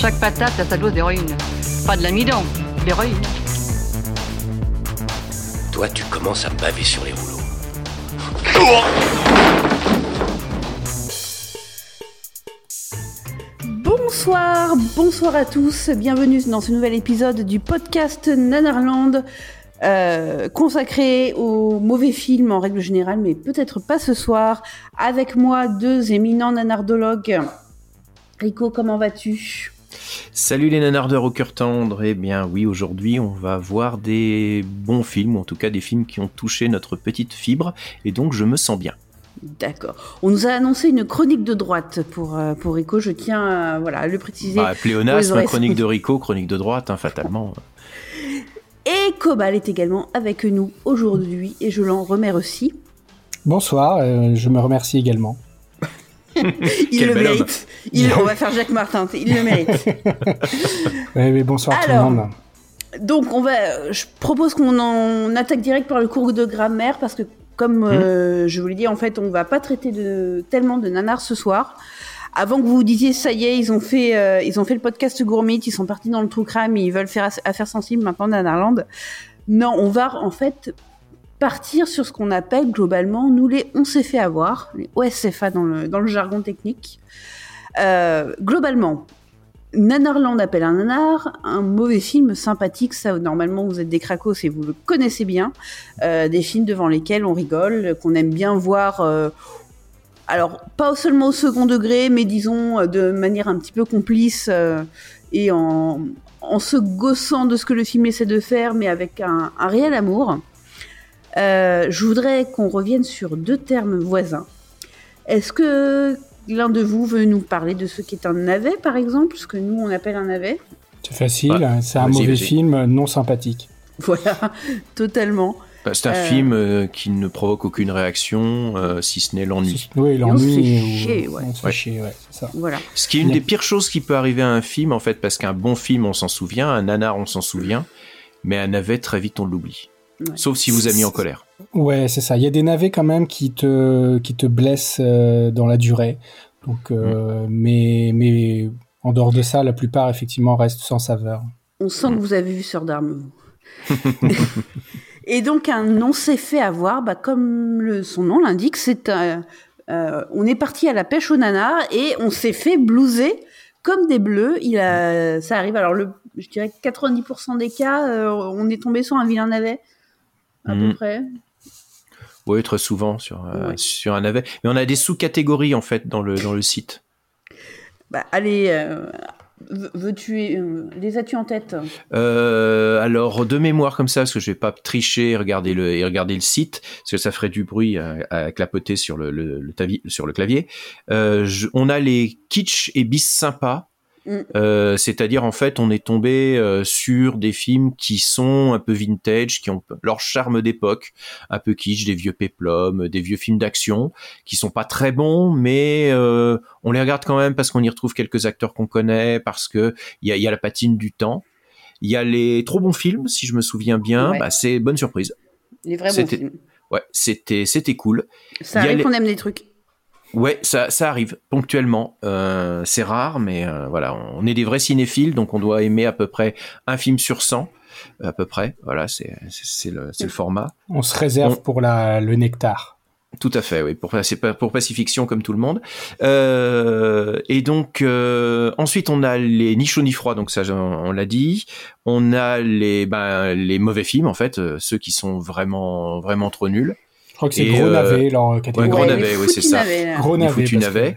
Chaque patate a sa dose d'héroïne. Pas de l'amidon, l'héroïne. Toi, tu commences à me baver sur les rouleaux. Bonsoir, bonsoir à tous, bienvenue dans ce nouvel épisode du podcast Nanarland, euh, consacré aux mauvais films en règle générale, mais peut-être pas ce soir. Avec moi, deux éminents nanardologues. Rico, comment vas-tu? Salut les nanardeurs au cœur tendre. Eh bien oui, aujourd'hui on va voir des bons films, ou en tout cas des films qui ont touché notre petite fibre, et donc je me sens bien. D'accord. On nous a annoncé une chronique de droite pour, euh, pour Rico, je tiens à, voilà, à le préciser. Bah, pléonasme, chronique de Rico, chronique de droite, hein, fatalement. Et Cobal est également avec nous aujourd'hui, et je l'en remercie. Bonsoir, euh, je me remercie également. Il Quel le mérite. Il, on va faire Jacques Martin, il le mérite. Ouais, mais bonsoir tout Alors. le monde. Donc, on va, je propose qu'on en attaque direct par le cours de grammaire parce que, comme euh, je vous l'ai dit, en fait, on va pas traiter de tellement de nanars ce soir. Avant que vous vous disiez, ça y est, ils ont fait, euh, ils ont fait le podcast Gourmet, ils sont partis dans le true crime, ils veulent faire affaire sensible maintenant Nanarland. Non, on va en fait partir sur ce qu'on appelle globalement, nous les on s'est fait avoir, les OSFA dans le, jargon technique. Euh, globalement, Nanarland appelle un nanar, un mauvais film sympathique, ça normalement vous êtes des cracos et vous le connaissez bien, Euh, des films devant lesquels on rigole, qu'on aime bien voir, euh, alors pas seulement au second degré, mais disons de manière un petit peu complice et en, se gaussant de ce que le film essaie de faire, mais avec un, un réel amour. Euh, je voudrais qu'on revienne sur deux termes voisins. Est-ce que l'un de vous veut nous parler de ce qu'est un navet, par exemple, ce que nous on appelle un navet? C'est facile, Ouais. hein, c'est un mauvais film non sympathique. Voilà, totalement. Bah, C'est un Euh. film euh, qui ne provoque aucune réaction, euh, si ce n'est l'ennui. Oui, on se fait l'ennui. ou- chier, ouais. On se fait Ouais. chier, ouais, c'est ça. Voilà. Ce qui est une des pires choses qui peut arriver à un film, en fait, parce qu'un bon film, on s'en souvient, un nanar, on s'en souvient, mais un navet, très vite, on l'oublie. Ouais. Sauf si vous a mis en colère. Ouais, c'est ça. Il y a des navets quand même qui te, qui te blessent euh, dans la durée. Donc, euh, Mm. mais, mais en dehors de ça, la plupart effectivement restent sans saveur. On sent que vous avez vu Sœur d'armes, vous. Et donc, un on s'est fait avoir, bah, comme le, son nom l'indique, c'est un- euh, on est parti à la pêche au nanar et on s'est fait blouser comme des bleus. Il a, ça arrive. Alors, le, je dirais que 90% des cas, euh, on est tombé sur un vilain navet, à Mm. peu près. Oui, très souvent sur, euh, Ouais. sur un navet. Mais on a des sous-catégories, en fait, dans le, dans le site. Bah, allez, euh, veux- veux-tu, euh, les as-tu en tête? Alors de mémoire comme ça, parce que je vais pas tricher et regarder le et regarder le site, parce que ça ferait du bruit à, à clapoter sur le, le, le tavi- sur le clavier. Je- on a les kitsch et bis sympas. Mm. Euh, c'est-à-dire en fait on est tombé euh, sur des films qui sont un peu vintage, qui ont leur charme d'époque, un peu kitsch, des vieux péplums, des vieux films d'action qui sont pas très bons, mais euh, on les regarde quand même parce qu'on y retrouve quelques acteurs qu'on connaît, parce que il y a, y a la patine du temps. Il y a les trop bons films, si je me souviens bien. Ouais. Bah, c'est bonne surprise. Les vrais bons films. Ouais, c'était c'était cool. Ça arrive les- qu'on aime des trucs. Ouais, ça ça arrive ponctuellement. Euh, c'est rare, mais euh, voilà, on est des vrais cinéphiles, donc on doit aimer à peu près un film sur 100 à peu près. Voilà, c'est c'est le c'est le format. On se réserve On- pour la, le nectar. Tout à fait, oui, pour, pour Pacifiction comme tout le monde. Euh, et donc, euh, ensuite, on a les ni chaud ni froid, donc ça, on, on l'a dit. On a les, ben, les mauvais films, en fait, euh, ceux qui sont vraiment, vraiment trop nuls. Je crois que c'est gros euh, navet, leur Ouais, catégorie. gros Ouais, navet, les oui, c'est ça. Gros les navet. que- navets.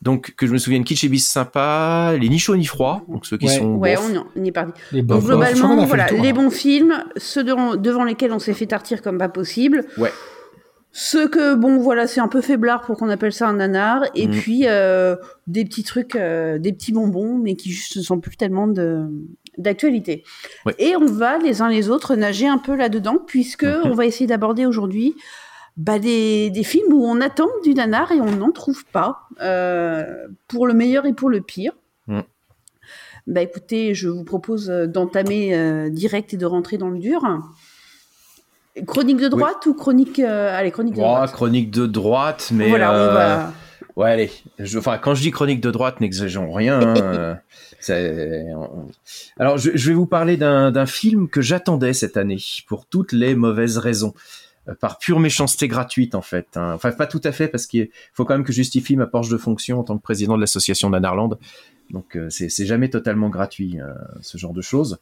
Donc, que je me souvienne, kitsch et bis sympa, les ni chaud ni froid, donc ceux qui Ouais. sont Ouais, bof. on, on y est parti. Les Donc globalement, voilà, le tour, les là. bons films, ceux devant, devant lesquels on s'est fait tartir comme pas possible. Ouais. Ce que, bon, voilà, c'est un peu faiblard pour qu'on appelle ça un nanar. Et Mm. puis, euh, des petits trucs, euh, des petits bonbons, mais qui juste ne sont plus tellement de d'actualité. Ouais. Et on va, les uns les autres, nager un peu là-dedans, puisque on va essayer d'aborder aujourd'hui bah, des, des films où on attend du nanar et on n'en trouve pas, euh, pour le meilleur et pour le pire. Mm. Bah écoutez, je vous propose euh, d'entamer euh, direct et de rentrer dans le dur. Chronique de droite ou chronique... euh, Allez, chronique de Oh, droite. chronique de droite, mais voilà, on va... ouais, allez. Je, enfin, quand je dis chronique de droite, n'exagérons rien. hein, on- Alors, je, je vais vous parler d'un d'un film que j'attendais cette année pour toutes les mauvaises raisons, par pure méchanceté gratuite en fait. hein. Enfin, pas tout à fait parce qu'il faut quand même que je justifie ma porche de fonction en tant que président de l'association d'Anarland. Donc, euh, c'est jamais totalement gratuit euh, ce genre de choses.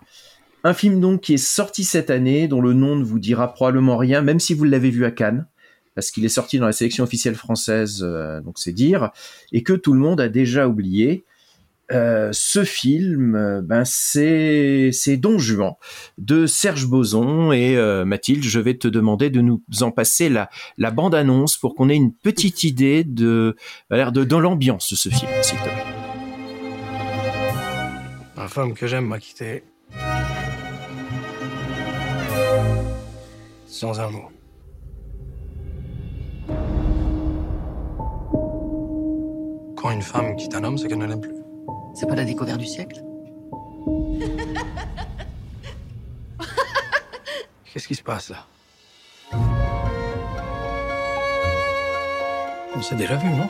Un film donc qui est sorti cette année, dont le nom ne vous dira probablement rien, même si vous l'avez vu à Cannes, parce qu'il est sorti dans la sélection officielle française, euh, donc c'est dire, et que tout le monde a déjà oublié. Euh, ce film, euh, ben c'est Don Juan de Serge Boson et euh, Mathilde. Je vais te demander de nous en passer la bande annonce pour qu'on ait une petite idée de de dans l'ambiance de ce film, s'il te plaît. Ma femme que j'aime m'a quitté. Sans un mot. Quand une femme quitte un homme, c'est qu'elle ne l'aime plus. C'est pas la découverte du siècle Qu'est-ce qui se passe là On s'est déjà vu, non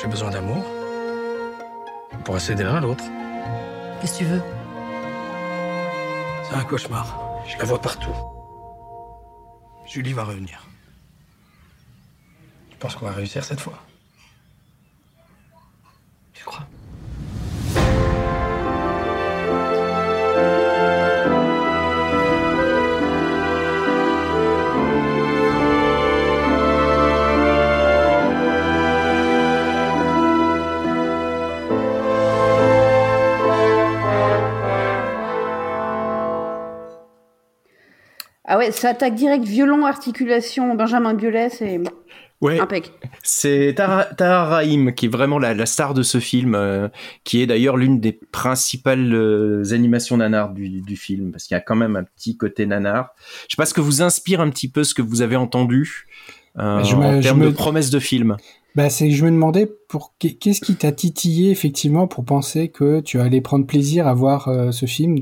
J'ai besoin d'amour. On pourrait s'aider l'un à l'autre. Qu'est-ce que tu veux C'est un cauchemar. Je la vois partout. Julie va revenir. Tu penses qu'on va réussir cette fois ouais, ça attaque direct, violon, articulation, Benjamin Biolay, c'est Ouais, impec. C'est Tara, Tahar Rahim qui est vraiment la, la star de ce film, euh, qui est d'ailleurs l'une des principales euh, animations nanar du, du film, parce qu'il y a quand même un petit côté nanar. Je sais pas ce que vous inspire un petit peu ce que vous avez entendu euh, Je me- en je termes me- de promesses de film. Bah, c'est que je me demandais pour qu'est- qu'est-ce qui t'a titillé effectivement pour penser que tu allais prendre plaisir à voir euh, ce film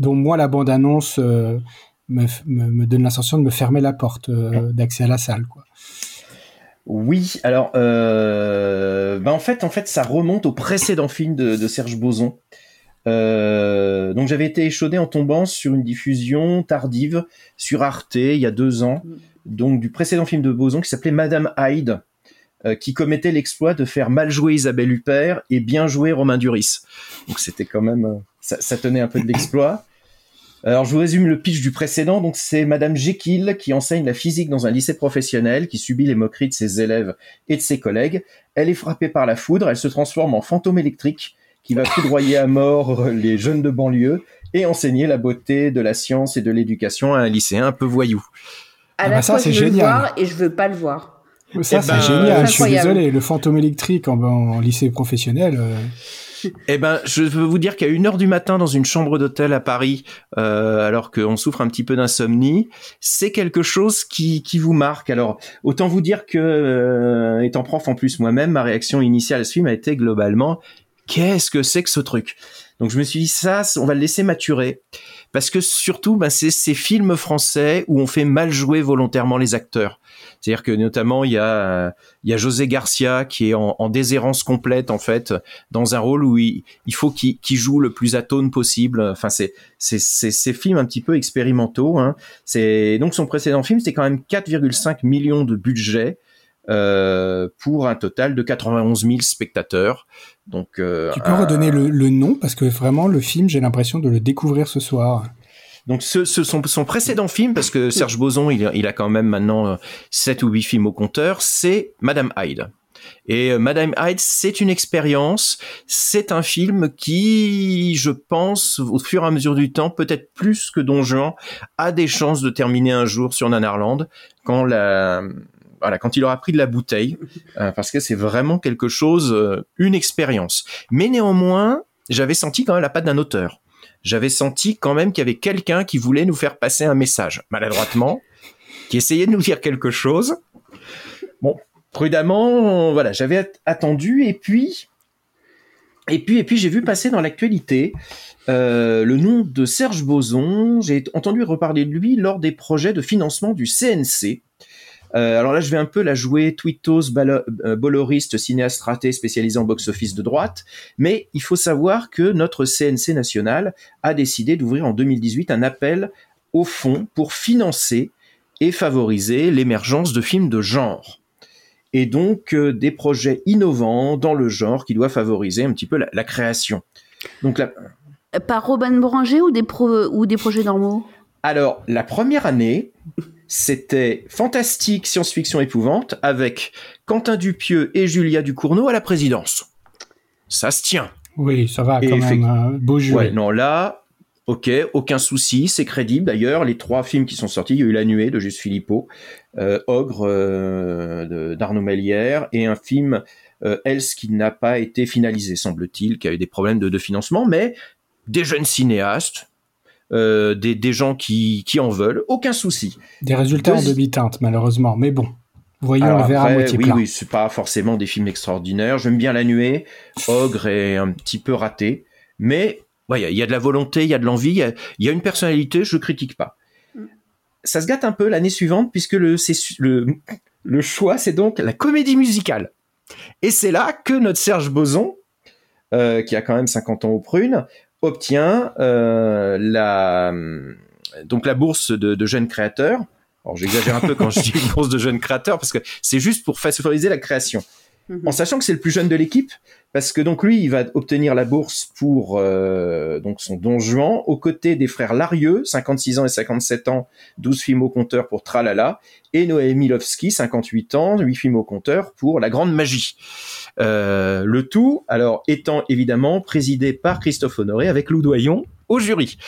dont moi la bande annonce me, f- me, me donne l'impression de me fermer la porte euh, d'accès à la salle quoi. Oui, alors euh, ben en fait, en fait, ça remonte au précédent film de, de Serge Boson. Euh, donc j'avais été échaudé en tombant sur une diffusion tardive sur Arte il y a deux ans, donc du précédent film de Boson qui s'appelait Madame Hyde, euh, qui commettait l'exploit de faire mal jouer Isabelle Huppert et bien jouer Romain Duris. Donc c'était quand même, euh, ça, ça tenait un peu de l'exploit. Alors, je vous résume le pitch du précédent. Donc, c'est Madame Jekyll qui enseigne la physique dans un lycée professionnel, qui subit les moqueries de ses élèves et de ses collègues. Elle est frappée par la foudre. Elle se transforme en fantôme électrique qui va foudroyer à mort les jeunes de banlieue et enseigner la beauté de la science et de l'éducation à un lycéen un peu voyou. À Ah la bah ça, fois, c'est je veux le génial. voir et je veux pas le voir. Ça Eh c'est ben, génial. Je suis désolé, le fantôme électrique en, en lycée professionnel. euh, Eh ben, je veux vous dire qu'à une heure du matin dans une chambre d'hôtel à Paris, euh, alors qu'on souffre un petit peu d'insomnie, c'est quelque chose qui, qui vous marque. Alors, autant vous dire que, euh, étant prof en plus moi-même, ma réaction initiale à ce film a été globalement, qu'est-ce que c'est que ce truc? Donc je me suis dit ça, on va le laisser maturer, parce que surtout, ben, c'est ces films français où on fait mal jouer volontairement les acteurs. C'est-à-dire que notamment il y a il y a José Garcia qui est en, en déshérence complète en fait dans un rôle où il, il faut qu'il joue le plus atone possible. Enfin, c'est c'est c'est ces films un petit peu expérimentaux. Hein. C'est donc son précédent film, c'était quand même 4,5 millions de budget euh, pour un total de 91 000 spectateurs. Donc, euh, Tu peux un- redonner le, le nom? Parce que vraiment le film j'ai l'impression de le découvrir ce soir. Donc ce, ce son, son précédent film, parce que Serge Boson, il, il a quand même maintenant euh, sept ou huit films au compteur, c'est Madame Hyde. Et euh, Madame Hyde, c'est une expérience, c'est un film qui, je pense, au fur et à mesure du temps, peut-être plus que Don Juan, a des chances de terminer un jour sur Nanarland quand la, voilà, quand il aura pris de la bouteille, euh, parce que c'est vraiment quelque chose, euh, une expérience. Mais néanmoins, j'avais senti quand même la patte d'un auteur. J'avais senti quand même qu'il y avait quelqu'un qui voulait nous faire passer un message, maladroitement, qui essayait de nous dire quelque chose. Bon, prudemment, voilà, j'avais attendu et puis, et puis, et puis, j'ai vu passer dans l'actualité euh, le nom de Serge Boson. J'ai entendu reparler de lui lors des projets de financement du CNC. Euh, alors là, je vais un peu la jouer Twittos, euh, boloriste, cinéaste raté spécialisé en box-office de droite, mais il faut savoir que notre CNC national a décidé d'ouvrir en 2018 un appel au fond pour financer et favoriser l'émergence de films de genre. Et donc euh, des projets innovants dans le genre qui doivent favoriser un petit peu la, création. Donc Par Robin Boranger ou des, ou des projets normaux? Alors, la première année, c'était fantastique science-fiction épouvante avec Quentin Dupieux et Julia Ducournau à la présidence. Ça se tient. Oui, ça va quand même. Hein. beau jeu. Ouais, non, là, Ok, aucun souci, c'est crédible. D'ailleurs, les trois films qui sont sortis, il y a eu La Nuée de Juste Philippot, euh, Ogre euh, d'Arnaud Mélière et un film euh, Else qui n'a pas été finalisé, semble-t-il, qui a eu des problèmes de, financement, mais des jeunes cinéastes, des, des, gens qui, qui en veulent, aucun souci. Des résultats en demi-teinte, malheureusement, mais bon. Voyons le verre à moitié oui, Oui, c'est pas forcément des films extraordinaires. J'aime bien La Nuée. Ogre est un petit peu raté. Mais il y, a de la volonté, il y a de l'envie, il y, a, une personnalité, je critique pas. Mm. Ça se gâte un peu l'année suivante puisque le, le, le choix, c'est donc la comédie musicale. Et c'est là que notre Serge Boson, euh, qui a quand même 50 ans aux prunes, obtient euh, la, donc la bourse de, de jeunes créateurs. Alors j'exagère un peu quand je dis bourse de jeunes créateurs parce que c'est juste pour favoriser la création. En sachant que c'est le plus jeune de l'équipe, parce que lui, il va obtenir la bourse pour euh, son Don Juan, aux côtés des frères Larieux, 56 ans et 57 ans, 12 films au compteur pour Tralala, et Noé Milowski, 58 ans, 8 films au compteur pour La Grande Magie. Euh, le tout, alors, étant évidemment présidé par Christophe Honoré avec Lou Doyon au jury.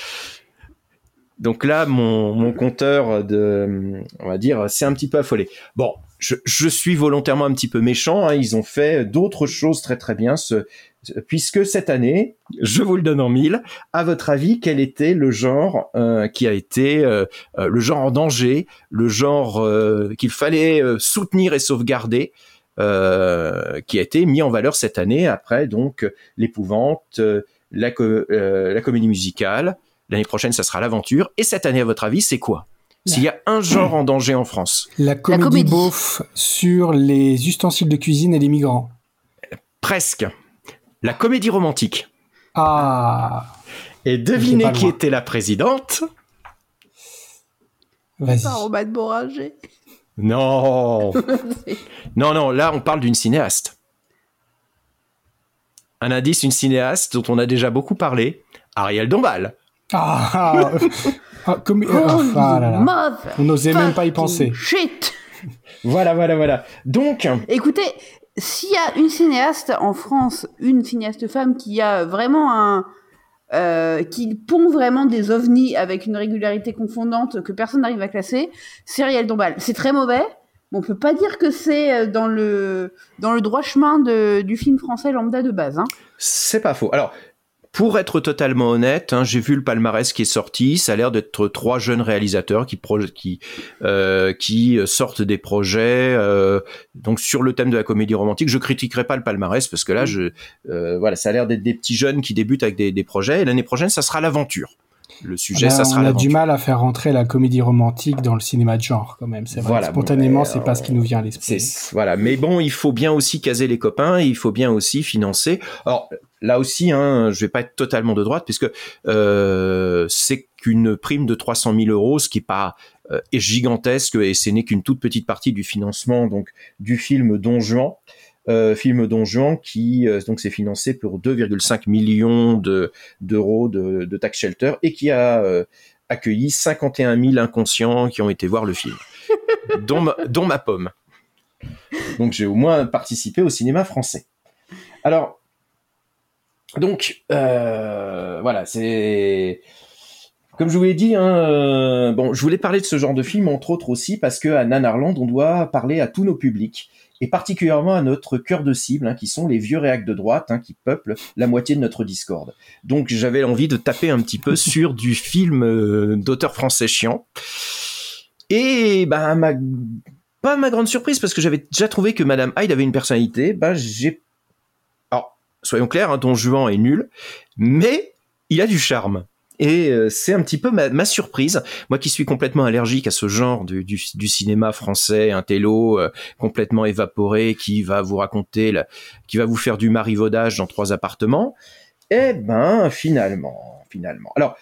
Donc là, mon, mon compteur de, on va dire, c'est un petit peu affolé. Bon, je, suis volontairement un petit peu méchant. Hein. ils ont fait d'autres choses très très bien. puisque cette année, je vous le donne en mille. À votre avis, quel était le genre euh, qui a été euh, euh, le genre en danger, le genre qu'il fallait soutenir et sauvegarder, qui a été mis en valeur cette année après donc l'épouvante, la, la comédie musicale. L'année prochaine, ça sera l'aventure. Et cette année, à votre avis, c'est quoi? S'il y a un genre en danger en France. La comédie, beauf sur les ustensiles de cuisine et les migrants. Presque. La comédie romantique. Ah. Et devinez qui était la présidente? Vas-y. Pas de Boranger. Non. non, non, là on parle d'une cinéaste. Un indice, une cinéaste dont on a déjà beaucoup parlé, Ariel Dombal. Ah, ah, comme, oh, ah, On n'osait même pas y penser. Shit. voilà, voilà, voilà. Donc. Écoutez, s'il y a une cinéaste en France, une cinéaste femme qui a vraiment un. Euh, qui pond vraiment des ovnis avec une régularité confondante que personne n'arrive à classer, c'est Riel Dombal. C'est très mauvais, mais on peut pas dire que c'est euh, dans le, dans le droit chemin de, du film français lambda de base. Hein. C'est pas faux. Alors, pour être totalement honnête, hein, j'ai vu le palmarès qui est sorti. Ça a l'air d'être trois jeunes réalisateurs qui qui euh, qui sortent des projets euh, donc sur le thème de la comédie romantique. Je critiquerai pas le palmarès parce que là, je euh, voilà, ça a l'air d'être des petits jeunes qui débutent avec des, des projets. Et l'année prochaine, ça sera l'aventure le sujet, ça sera On a du mal à faire rentrer la comédie romantique dans le cinéma de genre, quand même. C'est vrai. Voilà, Spontanément, c'est pas ce qui nous vient à l'esprit. Voilà. Mais bon, il faut bien aussi caser les copains, il faut bien aussi financer. Alors, là aussi, hein, je vais pas être totalement de droite, puisque euh, c'est qu'une prime de 300 000 euros, ce qui est pas euh, gigantesque, et ce n'est qu'une toute petite partie du financement donc du film Don Juan. Euh, film Don Juan qui euh, donc s'est financé pour 2,5 millions de d'euros de, de, tax shelter et qui a euh, accueilli 51 000 inconscients qui ont été voir le film, dont, ma, dont ma pomme. Donc j'ai au moins participé au cinéma français. Alors, donc voilà, c'est comme je vous l'ai dit. Hein, euh, bon, je voulais parler de ce genre de film entre autres aussi parce que à Nanarland, on doit parler à tous nos publics et particulièrement à notre cœur de cible, hein, qui sont les vieux réacs de droite hein, qui peuplent la moitié de notre Discord. Donc j'avais envie de taper un petit peu sur du film euh, d'auteur français chiant. Et ben ma pas ma grande surprise parce que j'avais déjà trouvé que Madame Hyde avait une personnalité. Ben j'ai alors soyons clairs, hein, Don Juan est nul, mais il a du charme. Et euh, c'est un petit peu ma, surprise, moi qui suis complètement allergique à ce genre du, cinéma français, un télo euh, complètement évaporé qui va vous raconter, qui va vous faire du marivaudage dans trois appartements. Eh ben, finalement, finalement. Alors,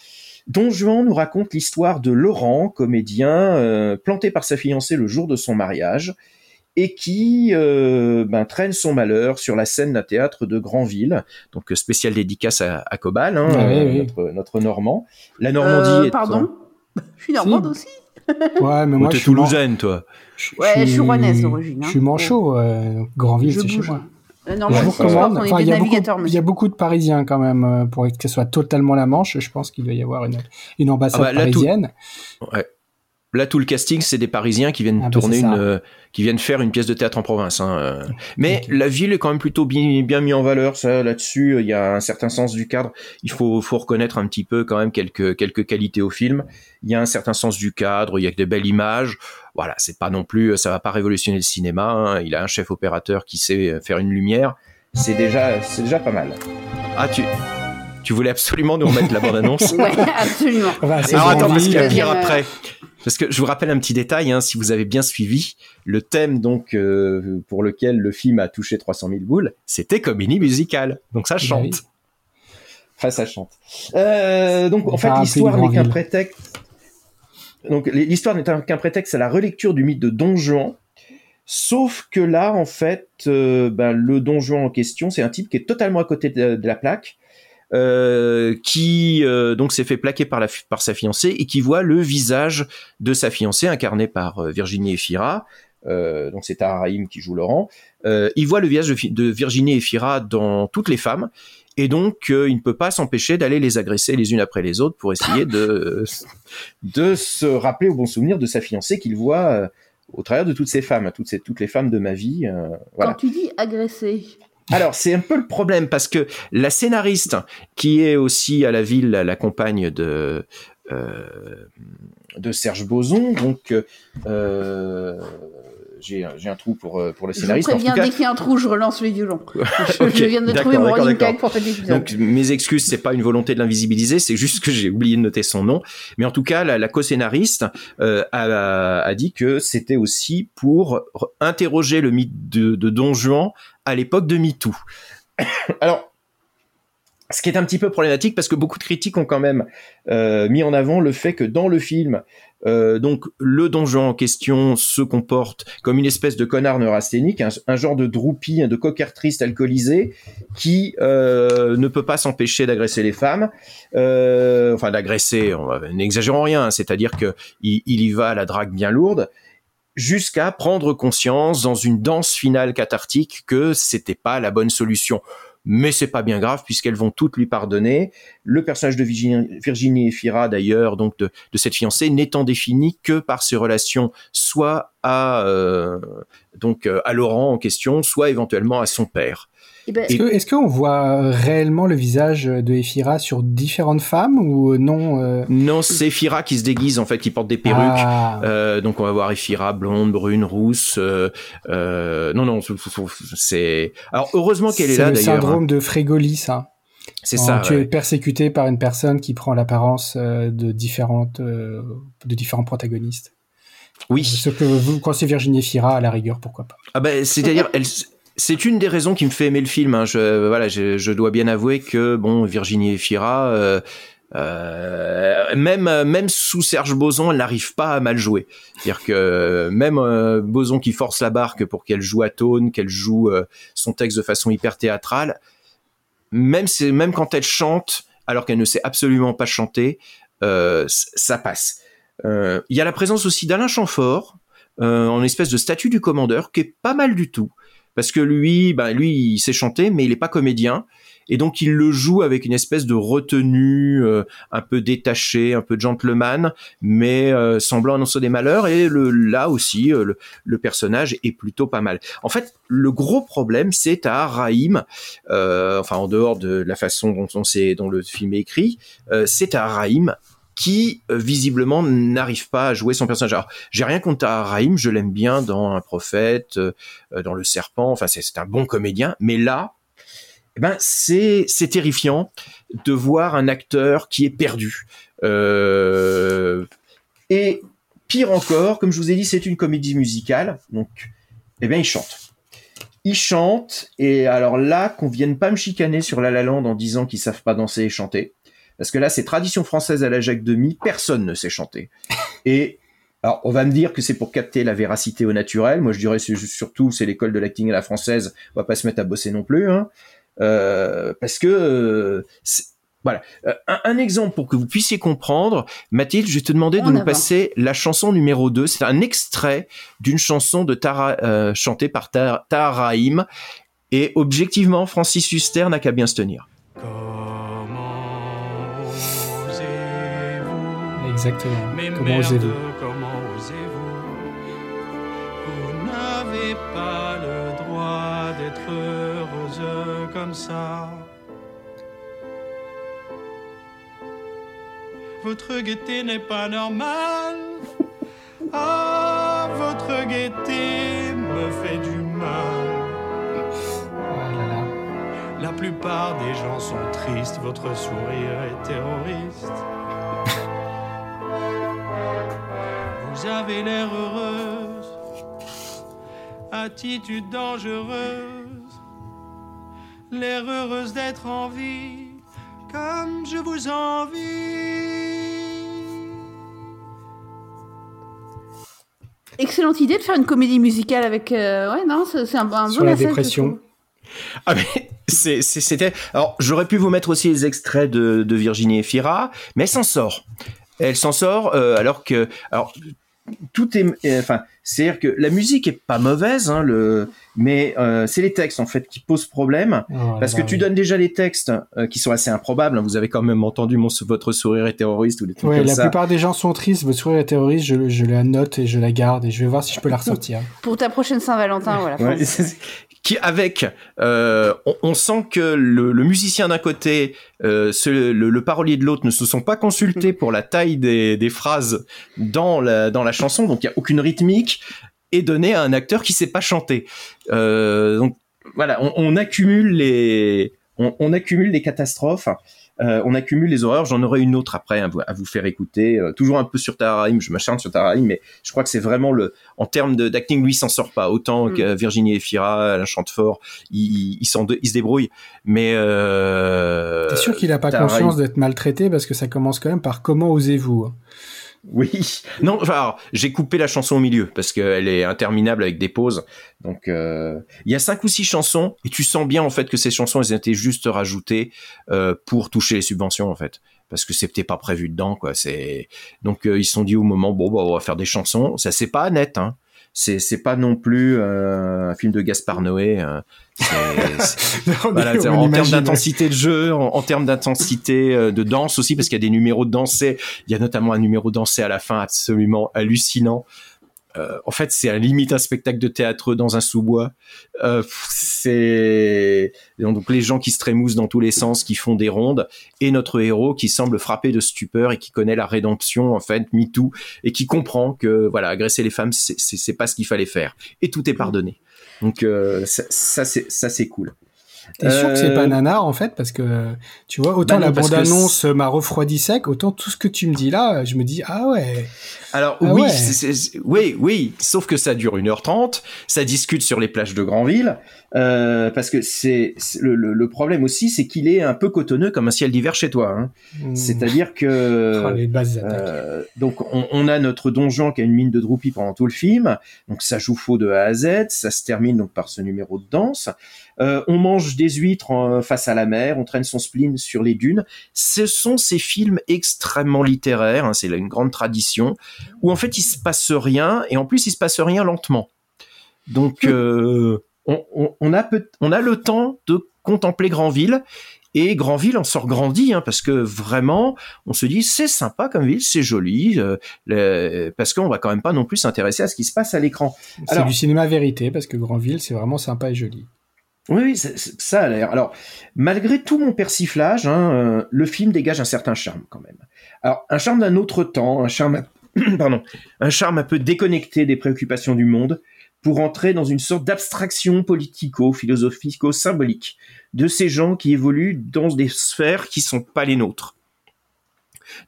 Don Juan nous raconte l'histoire de Laurent, comédien euh, planté par sa fiancée le jour de son mariage, et qui euh, ben, traîne son malheur sur la scène d'un théâtre de Granville. Donc euh, spécial dédicace à, à Cobal, hein, euh, Notre, Normand. La Normandie. est pardon, je suis normande aussi. Ouais, mais moi je suis toulousaine, toi. ouais, je suis rouennaise d'origine. Je suis manchot. Granville, c'est chez moi. Non, enfin, il, y a beaucoup, il y a beaucoup de Parisiens quand même pour que ce soit totalement la Manche. Je pense qu'il doit y avoir une, une ambassade ah bah, parisienne. Ouais. Là, tout le casting, c'est des Parisiens qui viennent ah, bah, tourner une, euh, qui viennent faire une pièce de théâtre en province. Hein. Euh. Mais la ville est quand même plutôt bien, bien mis en valeur. Ça, là-dessus, il y a un certain sens du cadre. Il faut, faut reconnaître un petit peu quand même quelques, quelques qualités au film. Il y a un certain sens du cadre. Il y a des belles images. Voilà, c'est pas non plus, ça va pas révolutionner le cinéma. Hein. Il a un chef opérateur qui sait faire une lumière. C'est déjà, c'est déjà pas mal. Ah, tu, tu voulais absolument nous remettre la bande-annonce Ouais, absolument. Alors attends, parce qu'il y a pire après. Parce que je vous rappelle un petit détail, hein, si vous avez bien suivi, le thème donc euh, pour lequel le film a touché 300 000 boules, c'était comédie musicale. Donc ça chante. Enfin, ça chante. Euh, donc en fait, l'histoire n'est qu'un prétexte. Donc l'histoire n'est qu'un prétexte à la relecture du mythe de Don Juan. Sauf que là, en fait, euh, ben, le Don Juan en question, c'est un type qui est totalement à côté de la plaque euh, qui euh, donc s'est fait plaquer par, sa fiancée et qui voit le visage de sa fiancée incarné par euh, Virginie Efira. donc c'est Tara qui joue Laurent. il voit le visage de, Virginie Efira dans toutes les femmes et donc il ne peut pas s'empêcher d'aller les agresser les unes après les autres pour essayer de se rappeler au bon souvenir de sa fiancée qu'il voit au travers de toutes ces femmes, toutes ces les femmes de ma vie. Quand tu dis agresser, alors c'est un peu le problème parce que la scénariste qui est aussi à la ville la compagne de euh, de Serge Boson, donc euh, j'ai un trou pour euh, pour le scénariste. Je préviens, dès qu'il y a un trou, je relance les violons. je, viens de trouver mon running gag pour cet épisode. Donc mes excuses, c'est pas une volonté de l'invisibiliser, c'est juste que j'ai oublié de noter son nom. Mais en tout cas, la, la co-scénariste euh, a, a, dit que c'était aussi pour interroger le mythe de, de Don Juan à l'époque de MeToo. Alors, ce qui est un petit peu problématique parce que beaucoup de critiques ont quand même euh, mis en avant le fait que dans le film, euh, donc le donjon en question se comporte comme une espèce de connard neurasthénique, un, genre de droupie, de cocker alcoolisé qui euh, ne peut pas s'empêcher d'agresser les femmes, enfin d'agresser, n'exagérons rien, c'est-à-dire que il, il y va à la drague bien lourde, jusqu'à prendre conscience dans une danse finale cathartique que c'était pas la bonne solution. Mais c'est pas bien grave puisqu'elles vont toutes lui pardonner. Le personnage de Virginie, Efira d'ailleurs, donc de, cette fiancée, n'étant défini que par ses relations soit à euh, donc euh, à Laurent en question, soit éventuellement à son père. Eh ben, est-ce qu'on voit réellement le visage de Ephira sur différentes femmes ou non euh? Non, c'est Ephira qui se déguise en fait, qui porte des perruques. Ah. Euh, donc on va voir Ephira blonde, brune, rousse. Euh, non, non, c'est. Alors heureusement qu'elle est, là d'ailleurs. C'est le syndrome de Frégoli, ça. C'est ça. Tu es persécuté par une personne qui prend l'apparence de différentes, de différents protagonistes. Oui. Ce que vous, quand c'est Virginie Fira, à la rigueur, pourquoi pas. Ah ben, c'est-à-dire, elle, c'est une des raisons qui me fait aimer le film. Hein. Je, voilà, je, dois bien avouer que bon, Virginie Efira, euh, euh, même même sous Serge Boson, elle n'arrive pas à mal jouer. C'est-à-dire que même euh, Boson qui force la barque pour qu'elle joue à tone, qu'elle joue euh, son texte de façon hyper théâtrale, même c'est même quand elle chante, alors qu'elle ne sait absolument pas chanter, ça passe. Il y a la présence aussi d'Alain Chamfort euh, en espèce de statut du commandeur qui est pas mal du tout parce que lui, bah lui, il sait chanter, mais il est pas comédien, et donc il le joue avec une espèce de retenue, euh, un peu détaché, un peu gentleman, mais euh, semblant annoncer des malheurs. Et le, là aussi, euh, le, personnage est plutôt pas mal. En fait, le gros problème, c'est à Raïm, enfin en dehors de la façon dont on sait, dont le film est écrit, c'est à Raïm qui visiblement n'arrive pas à jouer son personnage. Alors, j'ai rien contre Raïm, je l'aime bien dans Un prophète, dans Le Serpent, enfin c'est un bon comédien, mais là, eh ben c'est c'est terrifiant de voir un acteur qui est perdu. Euh, et pire encore, comme je vous ai dit, c'est une comédie musicale, donc eh bien il chante. Il chante et alors là qu'on vienne pas me chicaner sur La La Land en disant qu'ils savent pas danser et chanter, parce que là c'est tradition française à la Jacques Demi, personne ne sait chanter. Et alors, on va me dire que c'est pour capter la véracité au naturel. Moi, je dirais surtout, c'est l'école de l'acting à la française. On va pas se mettre à bosser non plus. Hein. Euh, parce que euh, voilà. Euh, un, exemple pour que vous puissiez comprendre, Mathilde, je vais te demander de nous passer la chanson numéro 2. C'est un extrait d'une chanson de Tara, chantée par Tara, Rahim. Et objectivement, Francis Huster n'a qu'à bien se tenir. Comment Exactement. Mais comment osez-vous Comment osez-vous Vous n'avez pas le droit d'être heureuse comme ça. Votre gaieté n'est pas normale. Ah, votre gaieté me fait du mal. La plupart des gens sont tristes, votre sourire est terroriste. Vous avez l'air heureuse, attitude dangereuse, l'air heureuse d'être en vie, comme je vous envie. Excellente idée de faire une comédie musicale avec. euh, Ouais, non, c'est c'est un, un Sur bon la asset, je dépression. trouve. Ah mais c'est- c'est- c'était. Alors j'aurais pu vous mettre aussi les extraits de, de Virginie Efira, mais elle s'en sort. Elle s'en sort euh, alors que alors tout est euh, enfin c'est à dire que la musique est pas mauvaise hein, le mais euh, c'est les textes en fait qui posent problème Oh parce que tu oui. donnes déjà les textes euh, qui sont assez improbables hein. vous avez quand même entendu mon votre sourire est terroriste ou des trucs Ouais, comme la ça plupart des gens sont tristes, votre sourire est terroriste, je, je la note et je la garde et je vais voir si je peux la ressortir. Pour ta prochaine Saint-Valentin, voilà. Ouais, qui avec euh, on, on sent que le, le musicien d'un côté euh, ce- le, le parolier de l'autre ne se sont pas consultés pour la taille des, des phrases dans la dans la chanson donc il y a aucune rythmique et donné à un acteur qui sait pas chanter. Euh, donc voilà on, on accumule les on, on accumule les catastrophes euh, on accumule les horreurs. J'en aurai une autre après à vous, à vous faire écouter. Euh, toujours un peu sur Taharaim, je m'acharne sur Taharaim, mais je crois que c'est vraiment le, en termes de- d'acting, lui il s'en sort pas. Autant Mm. que Virginie Efira, Alain chante fort, il, il, dé- il se débrouille. Mais euh, T'es sûr qu'il a pas conscience d'être maltraité? Parce que ça commence quand même par comment osez-vous hein. Oui. Non, j'ai coupé la chanson au milieu parce qu'elle est interminable avec des pauses. Donc, euh, il y a cinq ou six chansons et tu sens bien en fait que ces chansons elles ont été juste rajoutées euh, pour toucher les subventions en fait. Parce que c'était pas prévu dedans quoi. C'est donc euh, ils se sont dit au moment bon bah, on va faire des chansons. Ça c'est pas net hein. C'est c'est pas non plus euh, un film de Gaspard Noé. euh, c'est- voilà, On en termes d'intensité de jeu, en, en termes d'intensité euh, de danse aussi, parce qu'il y a des numéros de dansés. Il y a notamment un numéro dansé à la fin absolument hallucinant. Euh, en fait, c'est à limite un spectacle de théâtre dans un sous-bois. Euh, c'est donc les gens qui se trémoussent dans tous les sens, qui font des rondes, et notre héros qui semble frappé de stupeur et qui connaît la rédemption en fait, MeToo, et qui comprend que voilà, agresser les femmes, c'est- pas ce qu'il fallait faire, et tout est pardonné. Donc euh, ça, ça c'est cool. T'es sûr que c'est Euh, pas nanar en fait parce que tu vois autant Bah non, la parce que bande-annonce m'a refroidi sec, autant tout ce que tu me dis là, je me dis ah ouais. Alors Ah oui, ouais. oui, oui, sauf que ça dure 1h30, ça discute sur les plages de Granville, euh, parce que c'est le, le- le problème aussi, c'est qu'il est un peu cotonneux comme un ciel d'hiver chez toi. hein. Hmm. C'est-à-dire que Oh, les bases attaques. euh, donc on, on a notre donjon qui a une mine de droupie pendant tout le film, donc ça joue faux de A à Z, ça se termine donc par ce numéro de danse. Euh, on mange des huîtres en- face à la mer, on traîne son spleen sur les dunes. Ce sont ces films extrêmement littéraires, hein, c'est là une grande tradition, où en fait il se passe rien, et en plus il se passe rien lentement. Donc euh, on, on- on a peut- on a le temps de contempler Granville, et Granville en sort grandi, hein, parce que vraiment, on se dit c'est sympa comme ville, c'est joli, euh, le- parce qu'on va quand même pas non plus s'intéresser à ce qui se passe à l'écran. C'est du cinéma vérité parce que Grandville, c'est vraiment sympa et joli. Oui, oui, ça a l'air. Alors, malgré tout mon persiflage, hein, euh, le film dégage un certain charme quand même. Alors, un charme d'un autre temps, un charme, pardon, un charme un peu déconnecté des préoccupations du monde, pour entrer dans une sorte d'abstraction politico-philosophico-symbolique de ces gens qui évoluent dans des sphères qui sont pas les nôtres.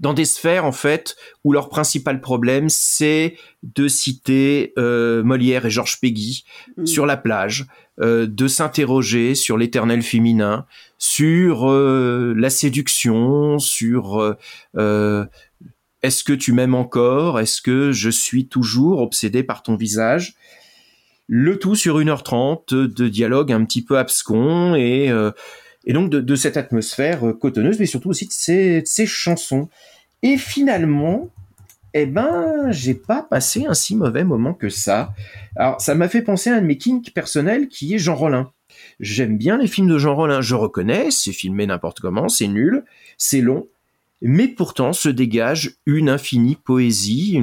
Dans des sphères, en fait, où leur principal problème, c'est de citer euh, Molière et Georges Peggy Mm. sur la plage, euh, de s'interroger sur l'éternel féminin, sur euh, la séduction, sur euh, euh, est-ce que tu m'aimes encore, est-ce que je suis toujours obsédé par ton visage? Le tout sur 1h30 de dialogue un petit peu abscon et, euh, et donc de, cette atmosphère euh, cotonneuse, mais surtout aussi de ces, de ces chansons. Et finalement, eh ben, j'ai pas passé un si mauvais moment que ça. Alors, ça m'a fait penser à un de mes kinks personnels qui est Jean Rollin. J'aime bien les films de Jean Rollin, je reconnais, c'est filmé n'importe comment, c'est nul, c'est long, mais pourtant se dégage une infinie poésie,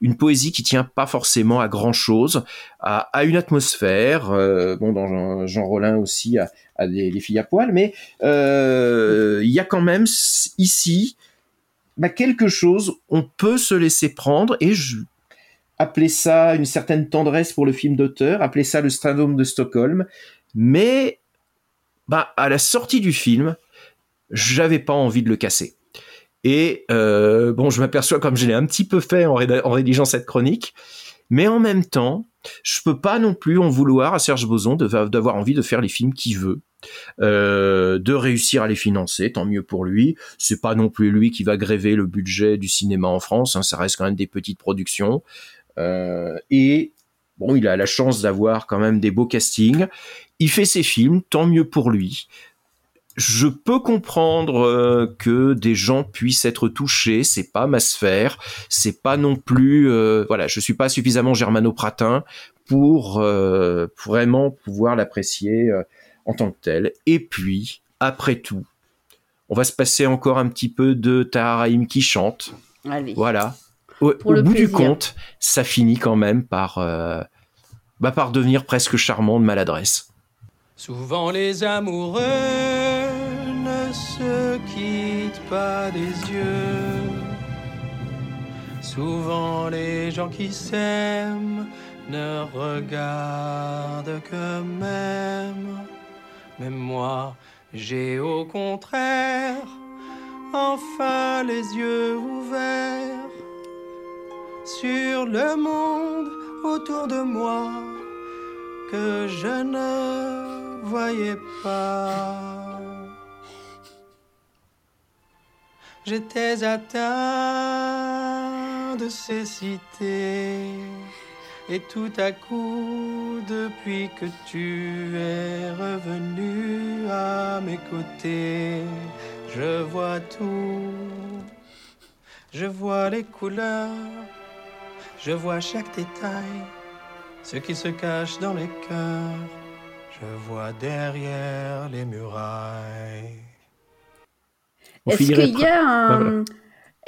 une, poésie qui tient pas forcément à grand chose, à, une atmosphère. euh, bon, dans Jean, Rollin aussi, à, des, filles à poil, mais euh, il y a quand même ici bah, quelque chose. On peut se laisser prendre et je appeler ça une certaine tendresse pour le film d'auteur, appeler ça le syndrome de Stockholm, mais bah à la sortie du film, j'avais pas envie de le casser. Et euh, bon, je m'aperçois comme je l'ai un petit peu fait en, rédigeant cette chronique, mais en même temps, je peux pas non plus en vouloir à Serge Boson d'avoir envie de faire les films qu'il veut, euh, de réussir à les financer, tant mieux pour lui. C'est pas non plus lui qui va gréver le budget du cinéma en France, hein, ça reste quand même des petites productions. Euh, et bon, il a la chance d'avoir quand même des beaux castings. Il fait ses films, tant mieux pour lui. Je peux comprendre euh, que des gens puissent être touchés, c'est pas ma sphère, c'est pas non plus, euh, voilà, je suis pas suffisamment germano-pratin pour, euh, pour vraiment pouvoir l'apprécier euh, en tant que tel. Et puis, après tout, on va se passer encore un petit peu de Taharaim qui chante. Allez. Voilà. Au, bout du compte, ça finit quand même par, euh, bah, par devenir presque charmant de maladresse. Souvent les amoureux ne se quittent pas des yeux. Souvent les gens qui s'aiment ne regardent qu'eux-mêmes. Mais moi, j'ai au contraire enfin les yeux ouverts sur le monde autour de moi que je ne voyais pas. J'étais atteint de cécité. Et tout à coup, depuis que tu es revenu à mes côtés, je vois tout. Je vois les couleurs, je vois chaque détail, ce qui se cache dans les cœurs. Je vois derrière les murailles. Est-ce qu'il y a un...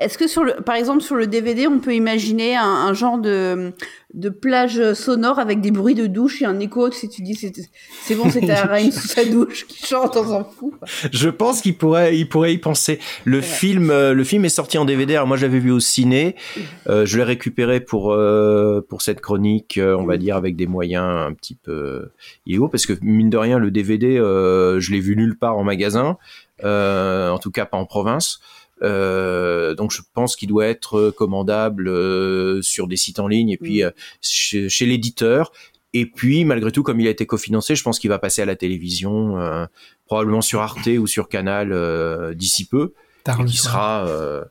Est-ce que sur le, par exemple sur le DVD, on peut imaginer un, un genre de, de plage sonore avec des bruits de douche et un écho Si tu dis c'est bon, c'est Araïm sous sa douche qui chante, on s'en fout. Je pense qu'il pourrait, il pourrait y penser. Le film, euh, le film est sorti en DVD. Alors moi, je l'avais vu au ciné. Euh, je l'ai récupéré pour euh, pour cette chronique, on va dire avec des moyens un petit peu illégaux, parce que mine de rien, le DVD, euh, je l'ai vu nulle part en magasin, en tout cas pas en province. Euh, donc je pense qu'il doit être commandable euh, sur des sites en ligne et puis euh, chez, chez l'éditeur. Et puis malgré tout, comme il a été cofinancé, je pense qu'il va passer à la télévision, euh, probablement sur Arte ou sur Canal euh, d'ici peu, qui sera euh,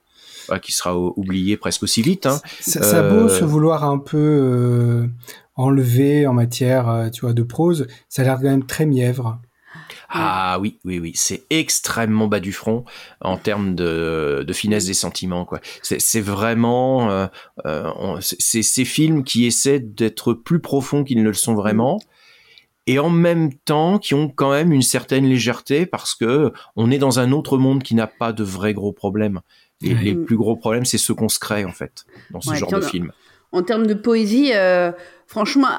ouais, qui sera ou- oublié presque aussi vite. Hein. Ça, ça a beau Euh, se vouloir un peu euh, enlever en matière, euh, tu vois, de prose, ça a l'air quand même très mièvre. Ah oui, oui, oui, c'est extrêmement bas du front en termes de, de finesse des sentiments. quoi. C'est vraiment euh, euh, c'est ces films qui essaient d'être plus profonds qu'ils ne le sont vraiment. Et en même temps, qui ont quand même une certaine légèreté parce que on est dans un autre monde qui n'a pas de vrais gros problèmes. Et les plus gros problèmes, c'est ceux qu'on se crée en fait dans ce genre de film. En termes de poésie, euh, franchement,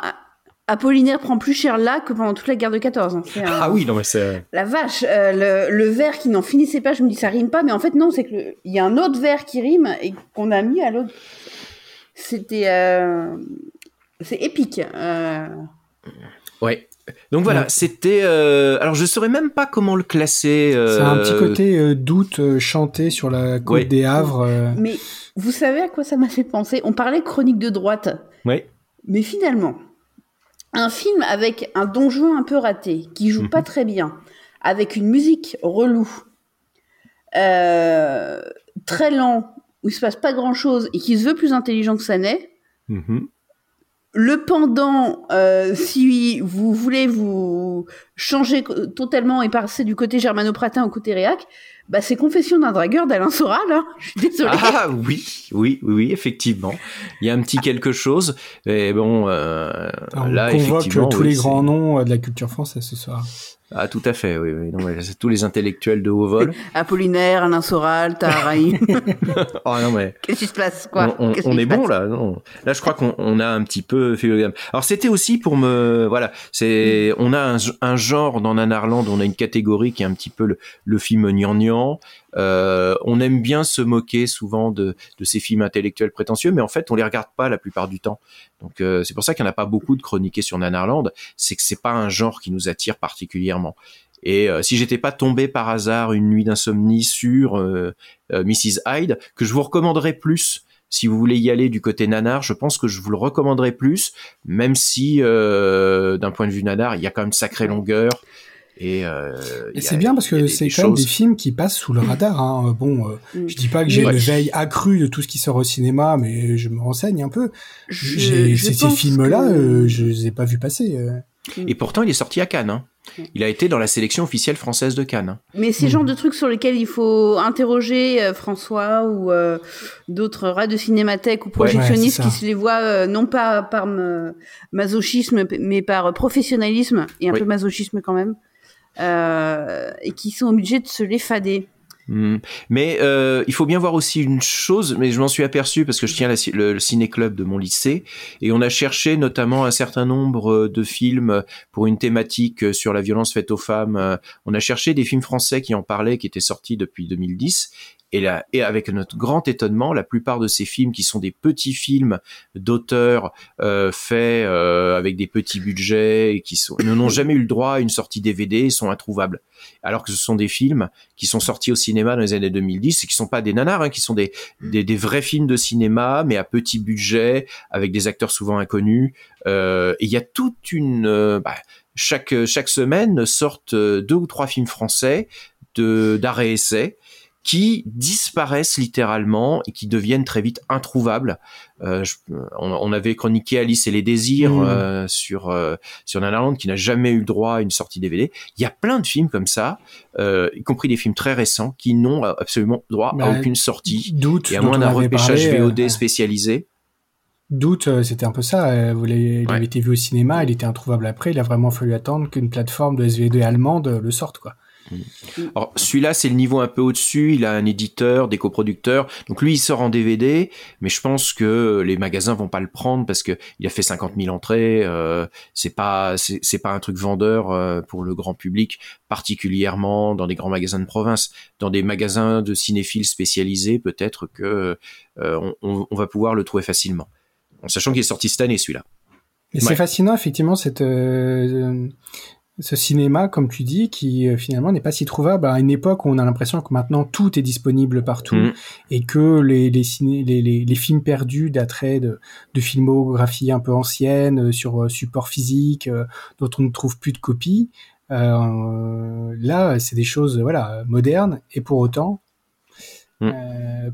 Apollinaire prend plus cher là que pendant toute la guerre de 14. Hein. Ah oui, non mais c'est... La vache, euh, le, vers qui n'en finissait pas, je me dis ça rime pas, mais en fait non, c'est que il y a un autre vers qui rime et qu'on a mis à l'autre. C'était... Euh, c'est épique. Euh... Ouais. Donc voilà, c'était. Alors je saurais même pas comment le classer. C'est un petit côté doute chanté sur la côte des Havres. Mais vous savez à quoi ça m'a fait penser? On parlait chronique de droite. Oui. Mais finalement, un film avec un donjon un peu raté, qui joue pas mhm. très bien, avec une musique relou, euh, très lent, où il se passe pas grand chose et qui se veut plus intelligent que ça n'est. Mhm. Le pendant, euh, si vous voulez vous changer totalement et passer du côté germano-pratin au côté réac, bah, c'est Confession d'un dragueur d'Alain Soral, hein je suis désolé. Ah oui, oui, oui, effectivement. Il y a un petit quelque chose. Et bon, euh, on là, effectivement, tous les grands noms euh, de la culture française ce soir. Ah, tout à fait, oui, oui. Non, c'est tous les intellectuels de haut vol. Apollinaire, Alain Soral, Taharaï. oh non, mais. Qu'est-ce qui se passe, quoi? On, est bon, là, non. Là, je crois qu'on a un petit peu fait le gamme. Alors, c'était aussi pour me, voilà, c'est, on a un, genre dans Nanarland, on a une catégorie qui est un petit peu le, le film gnangnan. Euh, on aime bien se moquer souvent de, ces films intellectuels prétentieux, mais en fait, on les regarde pas la plupart du temps. Donc, euh, c'est pour ça qu'il n'y en a pas beaucoup de chroniqués sur Nanarland. C'est que c'est pas un genre qui nous attire particulièrement. Et euh, si j'étais pas tombé par hasard une nuit d'insomnie sur Mrs Hyde, que je vous recommanderais plus si vous voulez y aller du côté nanar, je pense que je vous le recommanderais plus, même si d'un point de vue nanar, il y a quand même sacrée longueur. Et, euh, c'est bien parce que c'est quand même des films qui passent sous le radar. Hein. Bon, euh, mm. je dis pas que j'ai une veille accrue de tout ce qui sort au cinéma, mais je me renseigne un peu. Je, ces films-là, euh, je les ai pas vus passer. Euh. Mm. Et pourtant, il est sorti à Cannes. Hein. Mm. Il a été dans la sélection officielle française de Cannes. Hein. Mais c'est le genre de trucs sur lesquels il faut interroger François ou d'autres rats de cinémathèque ou projectionnistes qui se les voient non pas par masochisme, mais par professionnalisme et un peu masochisme quand même. Euh, et qui sont obligés de se les fader. Hmm. Mais euh, il faut bien voir aussi une chose, mais je m'en suis aperçu parce que je tiens le, ciné-club de mon lycée et on a cherché notamment un certain nombre de films pour une thématique sur la violence faite aux femmes. On a cherché des films français qui en parlaient, qui étaient sortis depuis 2010 et, là, et avec notre grand étonnement, la plupart de ces films qui sont des petits films d'auteurs euh, faits euh, avec des petits budgets et qui sont, n'ont jamais eu le droit à une sortie DVD et sont introuvables. Alors que ce sont des films qui sont sortis au cinéma dans les années 2010 et qui sont pas des nanars, hein, qui sont des, des, des, vrais films de cinéma mais à petit budget avec des acteurs souvent inconnus. Euh, et il y a toute une euh, bah, chaque chaque semaine sortent deux ou trois films français de d'arrêt essai qui disparaissent littéralement et qui deviennent très vite introuvables. Euh, on, avait chroniqué Alice et les désirs mmh. euh, sur euh, sur Nanarland qui n'a jamais eu droit à une sortie DVD. Il y a plein de films comme ça, euh, y compris des films très récents, qui n'ont absolument droit à bah, aucune sortie doute, et à moins d'un repêchage VOD spécialisé. Doute, c'était un peu ça. Vous il avait été vu au cinéma, il était introuvable après. Il a vraiment fallu attendre qu'une plateforme de SVD allemande le sorte, quoi. Mm. Alors celui-là, c'est le niveau un peu au-dessus. Il a un éditeur, des coproducteurs. Donc lui, il sort en DVD, mais je pense que les magasins vont pas le prendre parce que il a fait 50 000 entrées. Euh, c'est pas, c'est pas un truc vendeur euh, pour le grand public, particulièrement dans des grands magasins de province. Dans des magasins de cinéphiles spécialisés, peut-être que euh, on, va pouvoir le trouver facilement. En sachant qu'il est sorti cette année, celui-là. Et c'est fascinant, effectivement, cette ce cinéma, comme tu dis, qui euh, finalement n'est pas si trouvable à une époque où on a l'impression que maintenant tout est disponible partout mm. et que les, les, ciné, les, les, films perdus d'attrait de, de, filmographie un peu ancienne euh, sur euh, support physique dont on ne trouve plus de copies, là c'est des choses voilà modernes et pour autant mm.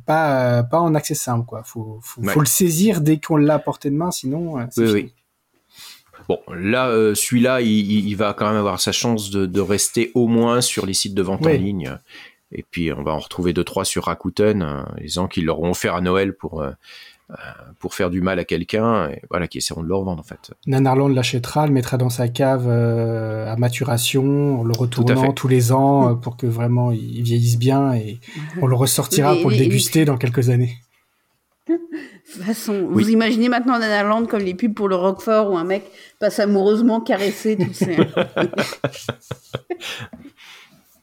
pas pas en accès simple quoi. Faut faut, faut le saisir dès qu'on l'a à portée de main, sinon. oui, oui. Bon, là, euh, celui-là, il, va quand même avoir sa chance de, de rester au moins sur les sites de vente en ligne. Et puis, on va en retrouver deux, trois sur Rakuten, euh, les gens qui leur ont offert à Noël pour, euh, euh, pour faire du mal à quelqu'un, et voilà, qui essaieront de le revendre, en fait. Nanarland l'achètera, le mettra dans sa cave euh, à maturation, en le retournant tous les ans euh, pour que vraiment il vieillisse bien et on le ressortira Les- pour le déguster dans quelques années. Façon, Oui. vous imaginez maintenant Nanaland comme les pubs pour le Roquefort où un mec passe amoureusement caresser toutes ces...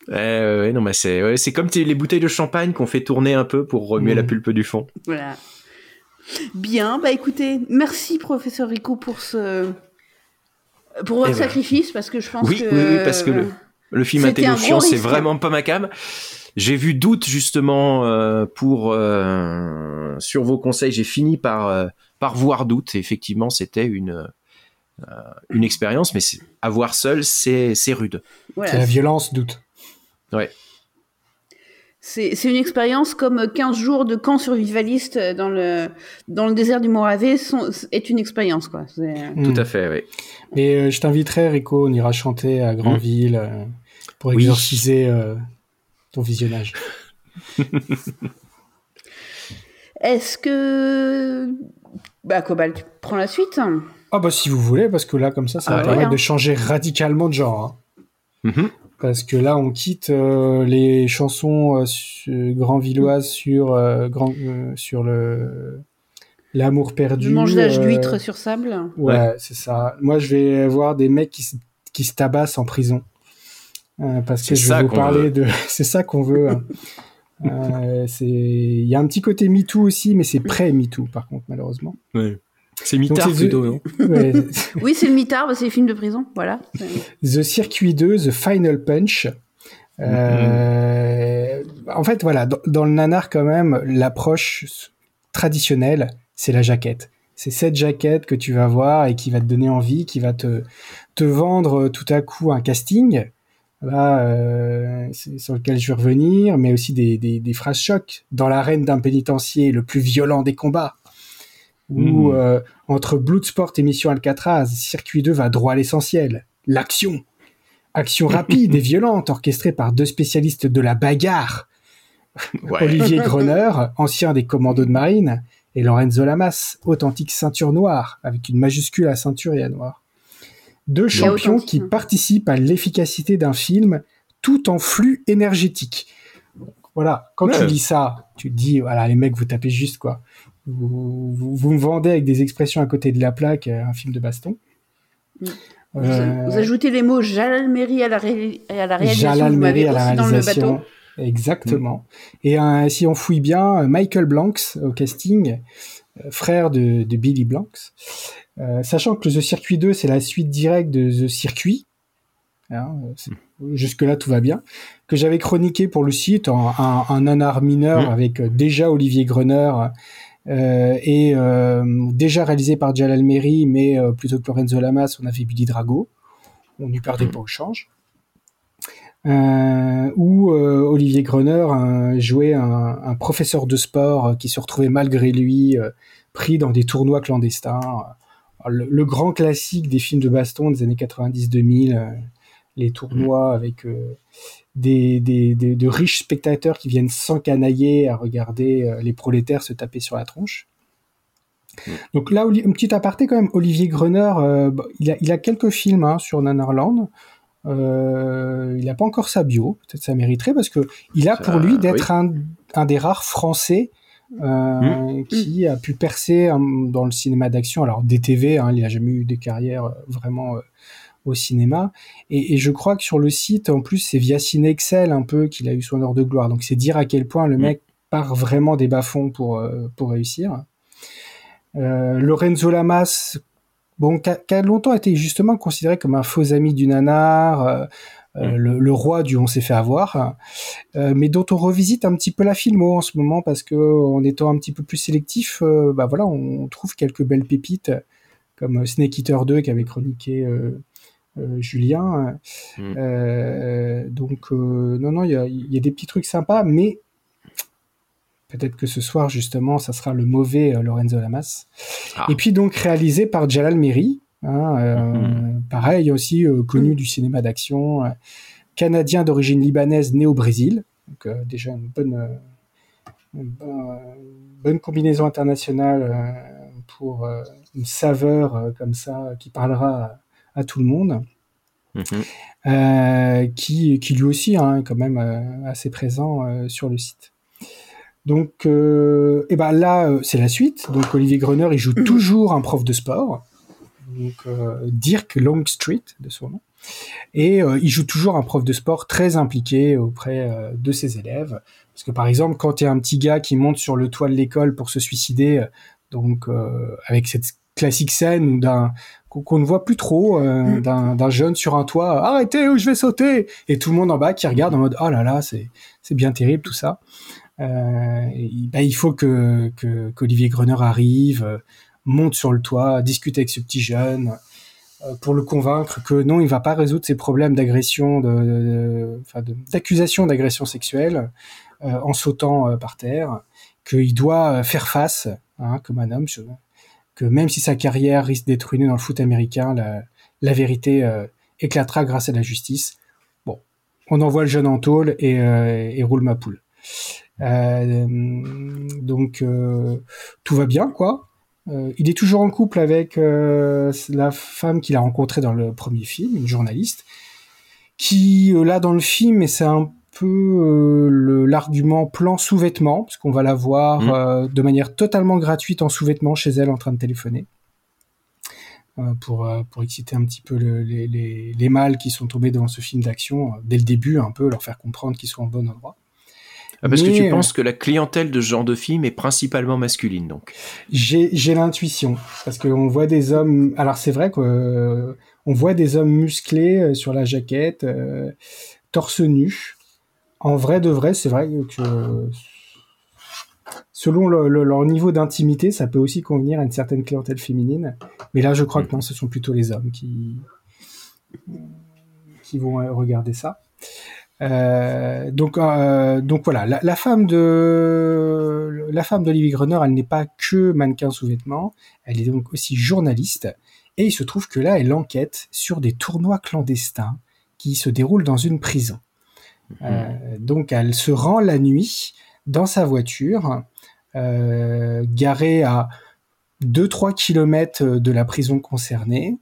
Ouais, ouais, non, mais c'est ouais, comme les bouteilles de champagne qu'on fait tourner un peu pour remuer la pulpe du fond. voilà. Bien, bah écoutez, merci professeur Rico pour ce pour votre Eh ben. sacrifice parce que je pense Oui, que oui, oui, parce que le, le film gros c'est vraiment pas ma cam. J'ai vu doute justement euh, pour euh, sur vos conseils. J'ai fini par euh, par voir doute. Et effectivement, c'était une euh, une expérience, mais c'est- à voir seul, c'est c'est rude. voilà, C'est la violence, doute. Ouais. C'est c'est une expérience comme 15 jours de camp survivaliste dans le, dans le désert du Morave sont, est une expérience. Quoi. Tout Hmm. à fait. Oui. Et euh, je t'inviterai, Rico, on ira chanter à Grandville euh, pour Oui. exorciser euh, ton visionnage. Est-ce que... Bah Cobalt, tu prends la suite Ah bah si vous voulez, parce que là, comme ça, ça va Allez, permettre hein. de changer radicalement de genre. hein. Mhm. Parce que là, on quitte euh, les chansons euh, su- grandvilloises sur, euh, grand, euh, sur le l'amour perdu. Du mangeage euh, d'huîtres sur sable Ouais, Ouais. c'est ça. Moi, je vais voir des mecs qui, se- qui se tabassent en prison. Euh, parce que je vais vous parler veut. de... c'est ça qu'on veut. hein. Euh, c'est... Il y a un petit côté MeToo aussi, mais c'est pré-MeToo, par contre, malheureusement. C'est Donc, mitard c'est- plutôt, non Ouais, Oui, c'est le mitard, c'est les films de prison, voilà. The Circuit 2, The Final Punch. Euh, En fait, voilà, dans, dans le nanar, quand même, l'approche traditionnelle, c'est la jaquette. C'est cette jaquette que tu vas voir et qui va te donner envie, qui va te, te vendre euh, tout à coup un casting. Là, euh, c'est sur lequel je vais revenir, mais aussi des, des, des phrases chocs. Dans l'arène d'un pénitencier, le plus violent des combats. Ou Mhm. euh, entre Bloodsport et Mission Alcatraz, Circuit 2 va droit à l'essentiel. L'action. Action rapide et violente, orchestrée par deux spécialistes de la bagarre. Ouais. Olivier Groner, ancien des commandos de marine, et Lorenzo Lamas, authentique ceinture noire, avec une majuscule à ceinture et à noir. Deux champions qui hein. participent à l'efficacité d'un film tout en flux énergétique. Voilà, quand tu lis ça, tu te dis, voilà, les mecs, vous tapez juste, quoi. Vous, vous, vous me vendez avec des expressions à côté de la plaque euh, un film de baston. Mm. Euh, Vous, ajoutez les mots Jalal Meri à la, ré- à la réalisation, Jalal vous m'avez Meri à la dans le réalisation. bateau. Exactement. Et euh, si on fouille bien, Michael Blanks au casting, euh, frère de, de Billy Blanks. Euh, sachant que The Circuit 2, c'est la suite directe de The Circuit. Hein, c'est- Jusque-là, tout va bien. Que j'avais chroniqué pour le site, en- un, un nanar mineur Mm. avec euh, déjà Olivier Gruner euh, et euh, déjà réalisé par Jalal Meri, mais plutôt que Lorenzo Lamas, on avait Billy Drago. On n'y perdait Mm. pas au change. Euh, où euh, Olivier Gruner euh, jouait un, un professeur de sport qui se retrouvait malgré lui pris dans des tournois clandestins. Le, le grand classique des films de baston des années 90-2000, euh, les tournois avec euh, des, des- des- de riches spectateurs qui viennent s'encanailler à regarder euh, les prolétaires se taper sur la tronche. Donc là, un petit aparté quand même, Olivier Gruner, euh, bah, il, a, il a quelques films hein, sur Nanarland. Euh, il n'a pas encore sa bio, peut-être ça mériterait parce que il a Ça, pour lui d'être un, un des rares Français euh, qui a pu percer hein, dans le cinéma d'action. Alors DTV, hein, il n'a jamais eu de carrière euh, vraiment euh, au cinéma. Et, et je crois que sur le site, en plus, c'est via Cinexcel un peu qu'il a eu son heure de gloire. Donc c'est dire à quel point le Mm. mec part vraiment des bas-fonds pour, euh, pour réussir. Lorenzo Lamas, bon, qui a, qui a longtemps été justement considéré comme un faux ami du nanar, euh, euh, Mm. le, le roi du on s'est fait avoir, euh, mais dont on revisite un petit peu la filmo en ce moment parce que en étant un petit peu plus sélectif, euh, bah voilà, on trouve quelques belles pépites comme Snake Eater 2 qu'avait chroniqué euh, euh, Julien. Mm. Euh, donc euh, non non, il y a, y a des petits trucs sympas, mais peut-être que ce soir justement, ça sera le mauvais euh, Lorenzo Lamas. Ah. Et puis donc réalisé par Jalal Meri, Hein, euh, pareil aussi connu du cinéma d'action, canadien d'origine libanaise né au Brésil. Donc déjà une bonne, une bonne combinaison internationale pour une saveur comme ça qui parlera à, tout le monde. Mhm. qui, qui lui aussi hein, quand même assez présent sur le site. Donc, euh, et ben là, euh, c'est la suite. Donc, Olivier Gruner, il joue mhm. toujours un prof de sport, donc euh, Dirk Longstreet de son nom, et euh, il joue toujours un prof de sport très impliqué auprès euh, de ses élèves. Parce que par exemple, quand tu es un petit gars qui monte sur le toit de l'école pour se suicider, donc avec cette classique scène d'un qu'on ne voit plus trop mhm. d'un jeune sur un toit, arrêtez ou je vais sauter, et tout le monde en bas qui regarde en mode oh là là, c'est c'est bien terrible tout ça. Bah, il faut que qu'Olivier Gruner arrive, monte sur le toit, discute avec ce petit jeune euh, pour le convaincre que non, il va pas résoudre ses problèmes d'agression, d'accusation d'agression sexuelle en sautant par terre, qu'il doit faire face, hein, comme un homme, que même si sa carrière risque d'être ruinée dans le foot américain, la, vérité éclatera grâce à la justice. Bon, on envoie le jeune en tôle et, roule ma poule. Euh, donc euh, tout va bien, quoi. Euh, il est toujours en couple avec la femme qu'il a rencontrée dans le premier film, une journaliste, qui là dans le film, et c'est un peu l'argument plan sous-vêtements, parce qu'on va la voir mmh. de manière totalement gratuite en sous-vêtements chez elle en train de téléphoner. pour, pour exciter un petit peu les, les, les, mâles qui sont tombés devant ce film d'action dès le début, un peu leur faire comprendre qu'ils sont en bon endroit. Ah, parce que tu euh, penses que la clientèle de ce genre de film est principalement masculine, donc. J'ai l'intuition parce qu'on voit des hommes. Alors c'est vrai qu'on euh, voit des hommes musclés euh, sur la jaquette, torse nu. En vrai de vrai, c'est vrai que selon leur niveau d'intimité, ça peut aussi convenir à une certaine clientèle féminine. Mais là, je crois que non, ce sont plutôt les hommes qui qui vont regarder ça. Euh, donc, euh, donc voilà, la, femme de la femme d'Olivier Gruner, elle n'est pas que mannequin sous vêtements, elle est donc aussi journaliste. Et il se trouve que là, elle enquête sur des tournois clandestins qui se déroulent dans une prison. Mhm. Euh, donc, elle se rend la nuit dans sa voiture, garée à 2-3 km de la prison concernée,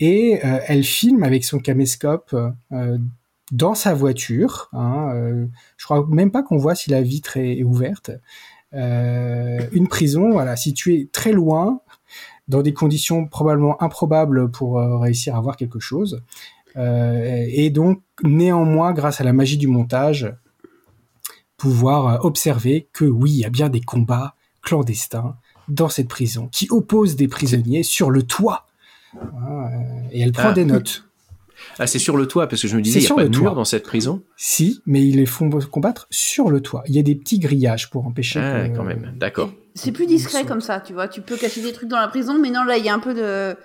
et elle filme avec son caméscope dans sa voiture. Hein, euh, je crois même pas qu'on voit si la vitre est, ouverte. Euh, une prison, voilà, située très loin, dans des conditions probablement improbables pour euh, réussir à voir quelque chose. et donc, néanmoins, grâce à la magie du montage, pouvoir observer que oui, il y a bien des combats clandestins dans cette prison qui opposent des prisonniers sur le toit. Hein, et elle prend ah. des notes. Ah, c'est sur le toit, parce que je me disais, il n'y a pas de mur dans cette prison Si, mais ils les font combattre sur le toit. Il y a des petits grillages pour empêcher. Ah, quand même, d'accord. C'est plus discret comme ça, tu vois. Tu peux cacher des trucs dans la prison, mais non, là, il y a un peu de.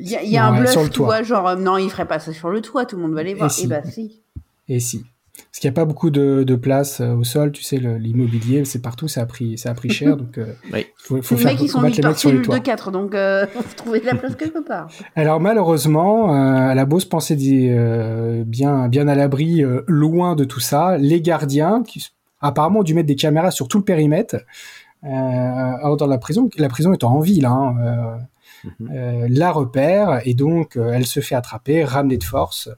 Il y a, un bluff, tu vois, genre, non, il ferait pas ça sur le toit, tout le monde va les voir. Et, bah, si. Et si. Parce qu'il n'y a pas beaucoup de, de place euh, au sol, tu sais, l'immobilier, c'est partout, ça a pris, ça a pris cher, donc euh, oui. faut, faut faire, qui sont mettre les mecs sur les toits. de 4, donc euh, faut trouver de la place quelque part. Alors malheureusement, euh, à la Beauce pensée euh, bien, bien à l'abri, euh, loin de tout ça, les gardiens, qui apparemment ont dû mettre des caméras sur tout le périmètre, euh, dans la prison, la prison étant en ville, hein, mm-hmm. la repère, et donc elle se fait attraper, ramener de force,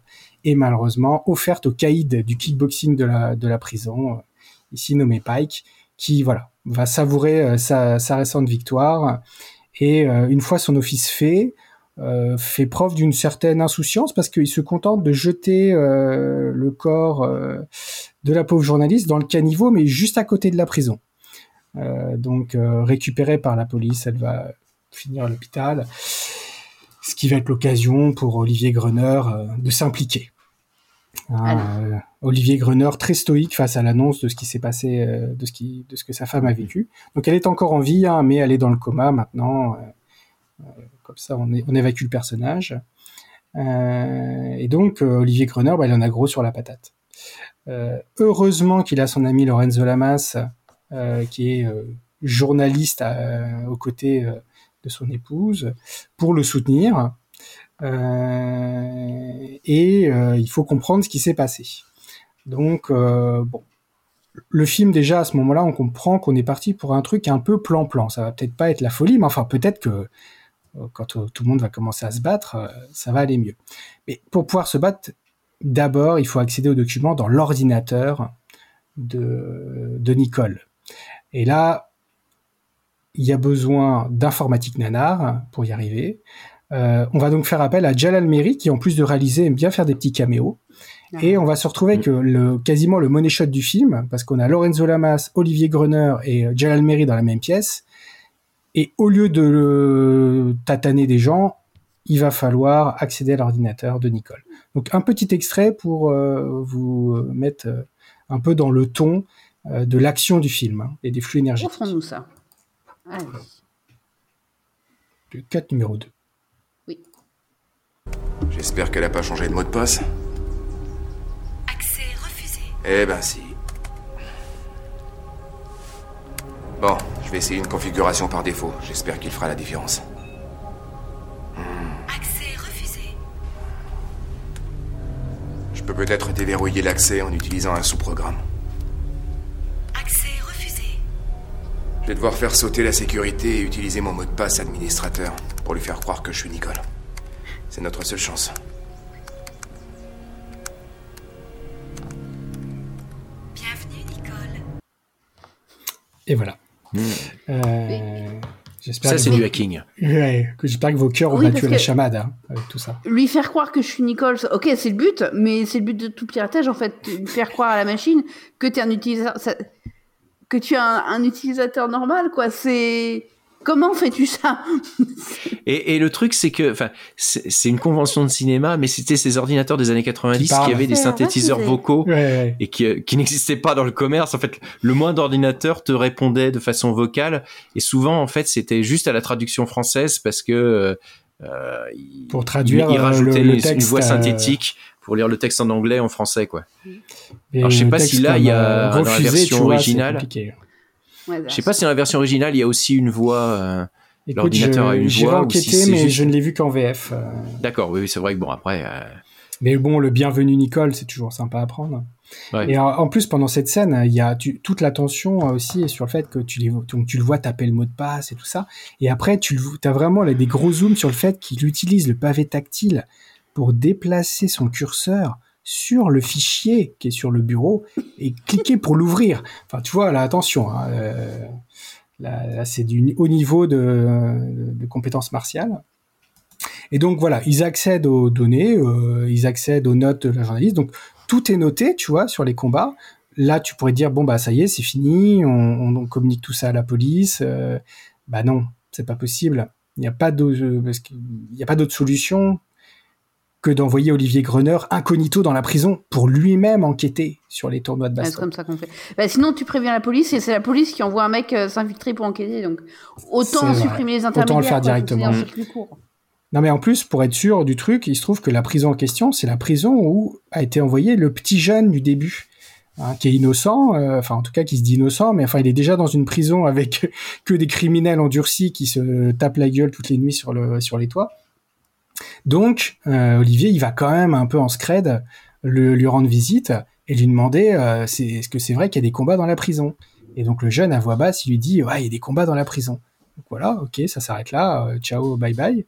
et malheureusement offerte au caïd du kickboxing de la, prison, euh, ici nommé Pike, qui voilà va savourer euh, sa, récente victoire et euh, une fois son office fait, fait preuve d'une certaine insouciance parce qu'il se contente de jeter le corps de la pauvre journaliste dans le caniveau, mais juste à côté de la prison. donc récupérée par la police, elle va finir à l'hôpital ce qui va être l'occasion pour Olivier Gruner euh, de s'impliquer. Hein, euh, Olivier Gruner très stoïque face à l'annonce de ce qui s'est passé, euh, de ce qui, de ce que sa femme a vécu. Donc elle est encore en vie, hein, mais elle est dans le coma maintenant. comme ça, on, on, évacue le personnage. et donc Olivier Gruner, bah, il en a gros sur la patate. heureusement qu'il a son ami Lorenzo Lamas, qui est journaliste aux côtés de son épouse pour le soutenir. Euh, et euh, il faut comprendre ce qui s'est passé. Donc, euh, bon, le film déjà à ce moment-là, on comprend qu'on est parti pour un truc un peu plan-plan. Ça va peut-être pas être la folie, mais enfin peut-être que quand tout le monde va commencer à se battre, ça va aller mieux. Mais pour pouvoir se battre, d'abord, il faut accéder aux documents dans l'ordinateur de, de Nicole. Et là, il y a besoin d'informatique nanar pour y arriver. Euh, on va donc faire appel à Jalal Meri, qui en plus de réaliser aime bien faire des petits caméos. Et on va se retrouver avec euh, le, quasiment le money shot du film, parce qu'on a Lorenzo Lamas, Olivier Gruner et euh, Jalal Meri dans la même pièce. Et au lieu de le tataner des gens, il va falloir accéder à l'ordinateur de Nicole. Donc un petit extrait pour euh, vous mettre un peu dans le ton euh, de l'action du film hein, et des flux énergétiques. Offrons-nous ça. Allez. Le 4 numéro 2. J'espère qu'elle a pas changé de mot de passe. Accès refusé. Eh ben si. Bon, je vais essayer une configuration par défaut. J'espère qu'il fera la différence. Accès refusé. Je peux peut-être déverrouiller l'accès en utilisant un sous-programme. Accès refusé. Je vais devoir faire sauter la sécurité et utiliser mon mot de passe administrateur pour lui faire croire que je suis Nicole. C'est notre seule chance. Bienvenue, Nicole. Et voilà. Euh, j'espère Ça, que c'est du hacking. Ouais, que j'espère que vos cœurs ont Oui, battu la que- chamade hein, avec tout ça. Lui faire croire que je suis Nicole, ok, c'est le but, mais c'est le but de tout piratage, en fait, de faire croire à la machine que tu es un utilisateur, ça- que tu es un, un utilisateur normal, quoi. C'est comment fais-tu ça Et, et le truc, c'est que, enfin, c'est une convention de cinéma, mais c'était ces ordinateurs des années 90 Qui qui avaient des synthétiseurs vocaux Ouais, ouais. et qui, euh, qui n'existaient pas dans le commerce. En fait, le moins d'ordinateurs te répondait de façon vocale, et souvent, en fait, c'était juste à la traduction française parce que euh, euh, Pour traduire, il, il euh, rajoutait le- le une voix euh, synthétique pour lire le texte en anglais en français, quoi. Et Alors, je sais pas si là, il y a, dans la refusé, version vois, originale-. Ouais, Je sais pas si dans la version originale, il y a aussi une voix. euh, L'ordinateur a une J'ai voix ou enquêté, si c'est mais juste- je ne l'ai vu qu'en VF. euh. D'accord, oui, c'est vrai que bon, après. euh, Mais bon, le bienvenu Nicole, c'est toujours sympa à prendre. Ouais. Et en, plus, pendant cette scène, il y a tu- toute l'attention aussi sur le fait que tu, les, donc, tu le vois taper le mot de passe et tout ça. Et après, tu as vraiment là, des gros zooms sur le fait qu'il utilise le pavé tactile pour déplacer son curseur sur le fichier qui est sur le bureau et cliquer pour l'ouvrir. Enfin, tu vois, là, attention. hein, euh, là, c'est du haut niveau de, de, compétences martiales. Et donc voilà, ils accèdent aux données, euh, ils accèdent aux notes de la journaliste. Donc tout est noté, tu vois, sur les combats. Là, tu pourrais dire bon bah ça y est, c'est fini, on, communique tout ça à la police. Euh, bah non, c'est pas possible. Il n'y a pas d'autre solution que d'envoyer Olivier Gruner incognito dans la prison pour lui-même enquêter sur les tournois de Ouais, C'est baston. comme ça qu'on fait. Bah, sinon, tu préviens la police et c'est la police qui envoie un mec euh, s'infiltrer pour enquêter. Donc, autant supprimer les Autant le intermédiaires. faire quoi, directement. Non mais en plus, pour être sûr du truc, il se trouve que la prison en question, c'est la prison où a été envoyé le petit jeune du début, hein, qui est innocent, euh, enfin en tout cas qui se dit innocent, mais enfin il est déjà dans une prison avec que des criminels endurcis qui se tapent la gueule toutes les nuits sur le sur les toits. Donc euh, Olivier, il va quand même un peu en scred le, lui rendre visite et lui demander euh, est-ce que c'est vrai qu'il y a des combats dans la prison? Et donc le jeune à voix basse, il lui dit ouais il y a des combats dans la prison. Donc voilà, ok, ça s'arrête là, euh, ciao, bye bye.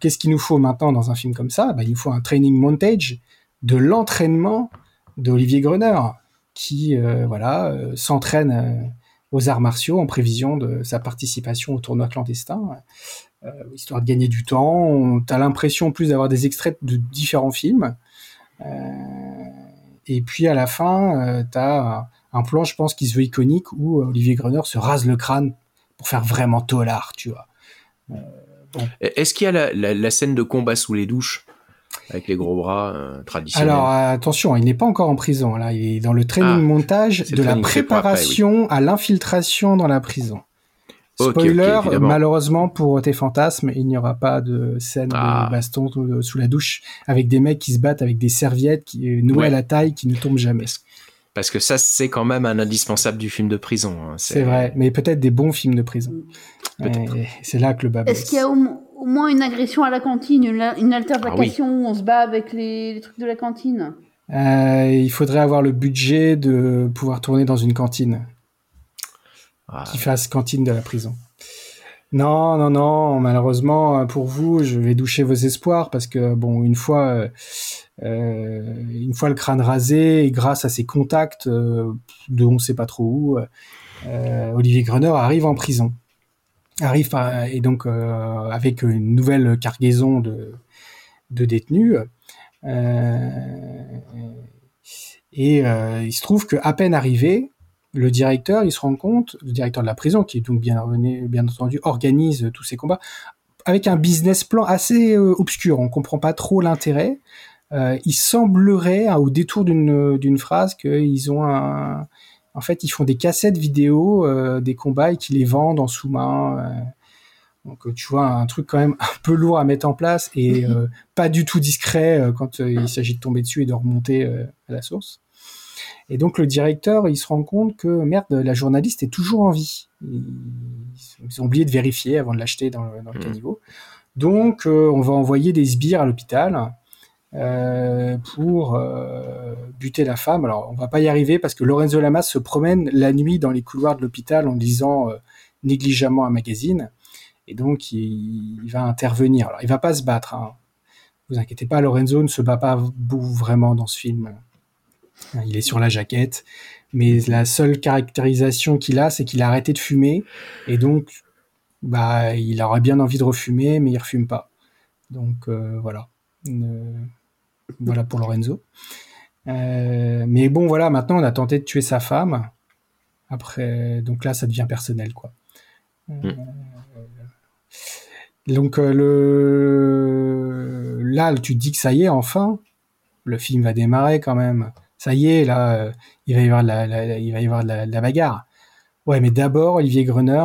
Qu'est-ce qu'il nous faut maintenant dans un film comme ça? Bah, Il nous faut un training montage de l'entraînement d'Olivier Gruner, qui voilà s'entraîne aux arts martiaux en prévision de sa participation au tournoi clandestin, histoire de gagner du temps. Tu as l'impression en plus d'avoir des extraits de différents films. Euh, et puis à la fin, tu as un plan, je pense, qui se veut iconique, où Olivier Gruner se rase le crâne pour faire vraiment tolard, tu vois. Est-ce qu'il y a la, la- la scène de combat sous les douches avec les gros bras euh, traditionnels? Alors euh, attention, il n'est pas encore en prison. Là, il est dans le training Ah, montage de la après, préparation à l'infiltration dans la prison. Spoiler, évidemment. malheureusement pour tes fantasmes, il n'y aura pas de scène Ah. de baston sous la douche avec des mecs qui se battent avec des serviettes qui euh, nouées Ouais. à la taille qui ne tombent jamais. Parce que ça, c'est quand même un indispensable du film de prison. hein. C'est vrai, mais peut-être des bons films de prison. Et C'est là que le bas Est-ce qu'il y a au, mo- au moins une agression à la cantine, une, une altercation où on se bat avec les, les trucs de la cantine? Euh, il faudrait avoir le budget de pouvoir tourner dans une cantine Ah, qui fasse cantine de la prison. Non, non, non. Malheureusement pour vous, je vais doucher vos espoirs parce que bon, une fois, euh, euh, une fois le crâne rasé, et grâce à ses contacts euh, de on sait pas trop où, euh, Olivier Gruner arrive en prison. Arrive et donc euh, avec une nouvelle cargaison de, de détenus. Euh, et euh, il se trouve que à peine arrivé, le directeur, il se rend compte, le directeur de la prison, qui est donc bien, bien entendu organise tous ces combats, avec un business plan assez euh, obscur. On comprend pas trop l'intérêt. Euh, il semblerait, hein, au détour d'une phrase, qu'ils ont un, en fait, ils font des cassettes vidéo euh, des combats et qu'ils les vendent en sous-main. donc, tu vois, un truc quand même un peu lourd à mettre en place et pas du tout discret quand il s'agit de tomber dessus et de remonter à la source. Et donc le directeur, il se rend compte que merde, la journaliste est toujours en vie. Ils, ils ont oublié de vérifier avant de l'acheter dans le, dans le caniveau. Donc euh, on va envoyer des sbires à l'hôpital euh, pour euh, buter la femme. Alors on va pas y arriver parce que Lorenzo Lamas se promène la nuit dans les couloirs de l'hôpital en lisant négligemment un magazine. Et donc il, il va intervenir. Alors il va pas se battre. Hein. Vous inquiétez pas, Lorenzo ne se bat pas vraiment dans ce film. Il est sur la jaquette, mais la seule caractérisation qu'il a, c'est qu'il a arrêté de fumer, et donc, bah, il aurait bien envie de refumer, mais il refume pas. Donc euh, voilà, Une- voilà pour Lorenzo. Euh, mais bon, voilà, maintenant on a tenté de tuer sa femme. Après, donc là, ça devient personnel, quoi. Euh, donc euh, le là, tu te dis que ça y est, enfin, le film va démarrer quand même. Ça y est, là, euh, il va y avoir de la, il bagarre. Ouais, mais d'abord, Olivier Gruner,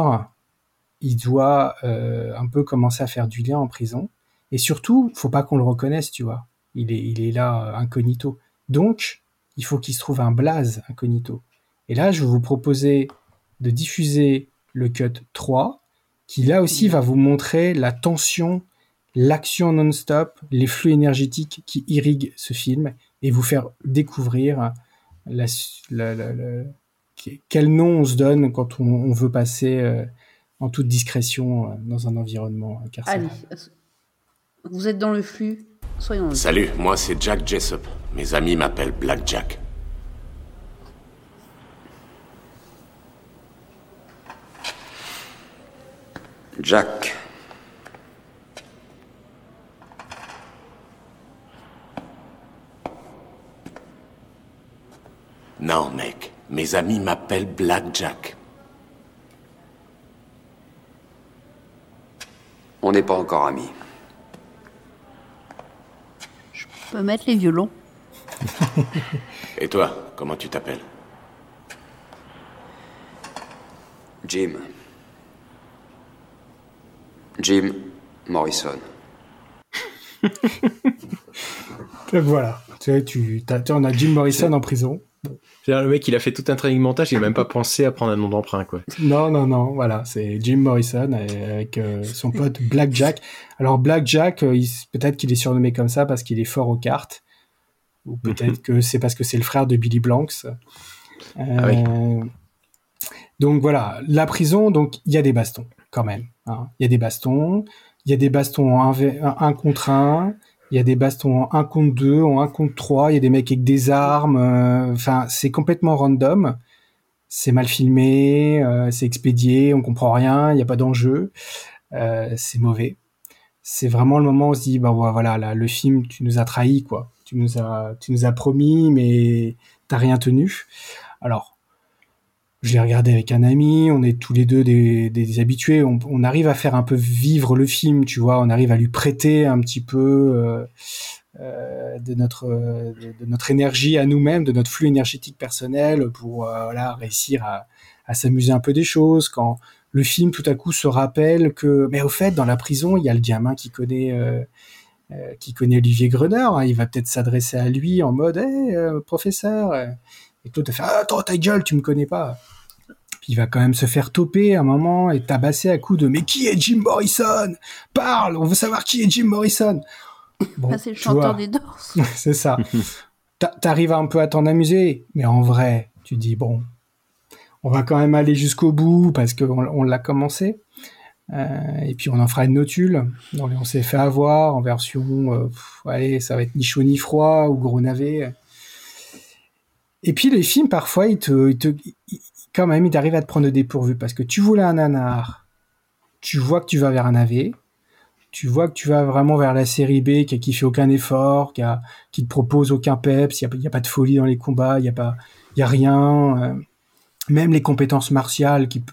il doit euh, un peu commencer à faire du lien en prison. Et surtout, faut pas qu'on le reconnaisse, tu vois. Il est, il est là euh, incognito. Donc, il faut qu'il se trouve un blaze incognito. Et là, je vais vous proposer de diffuser le cut 3, qui là aussi va vous montrer la tension, l'action non-stop, les flux énergétiques qui irriguent ce film, et vous faire découvrir la, la- la- la- quel nom on se donne quand on, on veut passer euh, en toute discrétion euh, dans un environnement carcéral. Allez, vous êtes dans le flux, soyons là. Salut, moi c'est Jack Jessup. Mes amis m'appellent Black Jack. Jack. Non, mec, mes amis m'appellent Black Jack. On n'est pas encore amis. Je peux mettre les violons. Et toi, comment tu t'appelles? Jim. Jim Morrison. Donc voilà, tu, sais, tu, tu- on a Jim Morrison en prison. C'est-à-dire, le mec, il a fait tout un training montage, il a même pas pensé à prendre un nom d'emprunt, quoi. Non, non, non, voilà, c'est Jim Morrison avec euh, son pote Black Jack. Alors Black Jack, euh, peut-être qu'il est surnommé comme ça parce qu'il est fort aux cartes, ou peut-être que c'est parce que c'est le frère de Billy Blanks. Euh, Donc voilà, la prison, donc il y a des bastons quand même. hein. Il y a des bastons, il y a des bastons en 1 contre 1, il y a des bastons en 1 contre 2, en 1 contre 3, il y a des mecs avec des armes, euh, enfin c'est complètement random c'est mal filmé, euh, c'est expédié, on comprend rien, il n'y a pas d'enjeu, euh, c'est mauvais. C'est vraiment le moment où on se dit, bah voilà, là, le film, tu nous as trahi, quoi. Tu nous as, tu nous as promis, mais t'as rien tenu. Alors, je l'ai regardé avec un ami, on est tous les deux des, habitués, on, arrive à faire un peu vivre le film, tu vois, on arrive à lui prêter un petit peu euh, euh, de notre énergie à nous-mêmes, de notre flux énergétique personnel pour euh, réussir à, s'amuser un peu des choses. Quand le film tout à coup se rappelle que, mais au fait, dans la prison, il y a le gamin qui connaît qui connaît Olivier Gruner, hein, il va peut-être s'adresser à lui en mode, hey, professeur. Et toi, te fait, ah, attends ta gueule, tu me connais pas. Puis il va quand même se faire toper à un moment et tabasser à coups de mais qui est Jim Morrison? Parle, on veut savoir qui est Jim Morrison. Bon, Ah, c'est le chanteur vois. des c'est ça. T'a- T'arrives un peu à t'en amuser, mais en vrai, tu dis bon, on va quand même aller jusqu'au bout parce qu'on on l'a commencé. Euh, et puis on en fera une notule. On s'est fait avoir en version, euh, pff, allez, ça va être ni chaud ni froid ou gros navet. Et puis les films, parfois, ils te, ils te, quand même, ils t'arrivent à te prendre au dépourvu parce que tu voulais un nanar, tu vois que tu vas vers un navet, tu vois que tu vas vraiment vers la série B qui, qui fait aucun effort, qui, a, qui te propose aucun peps, il n'y a, il a pas de folie dans les combats, il n'y a il a rien. euh, même les compétences martiales qui,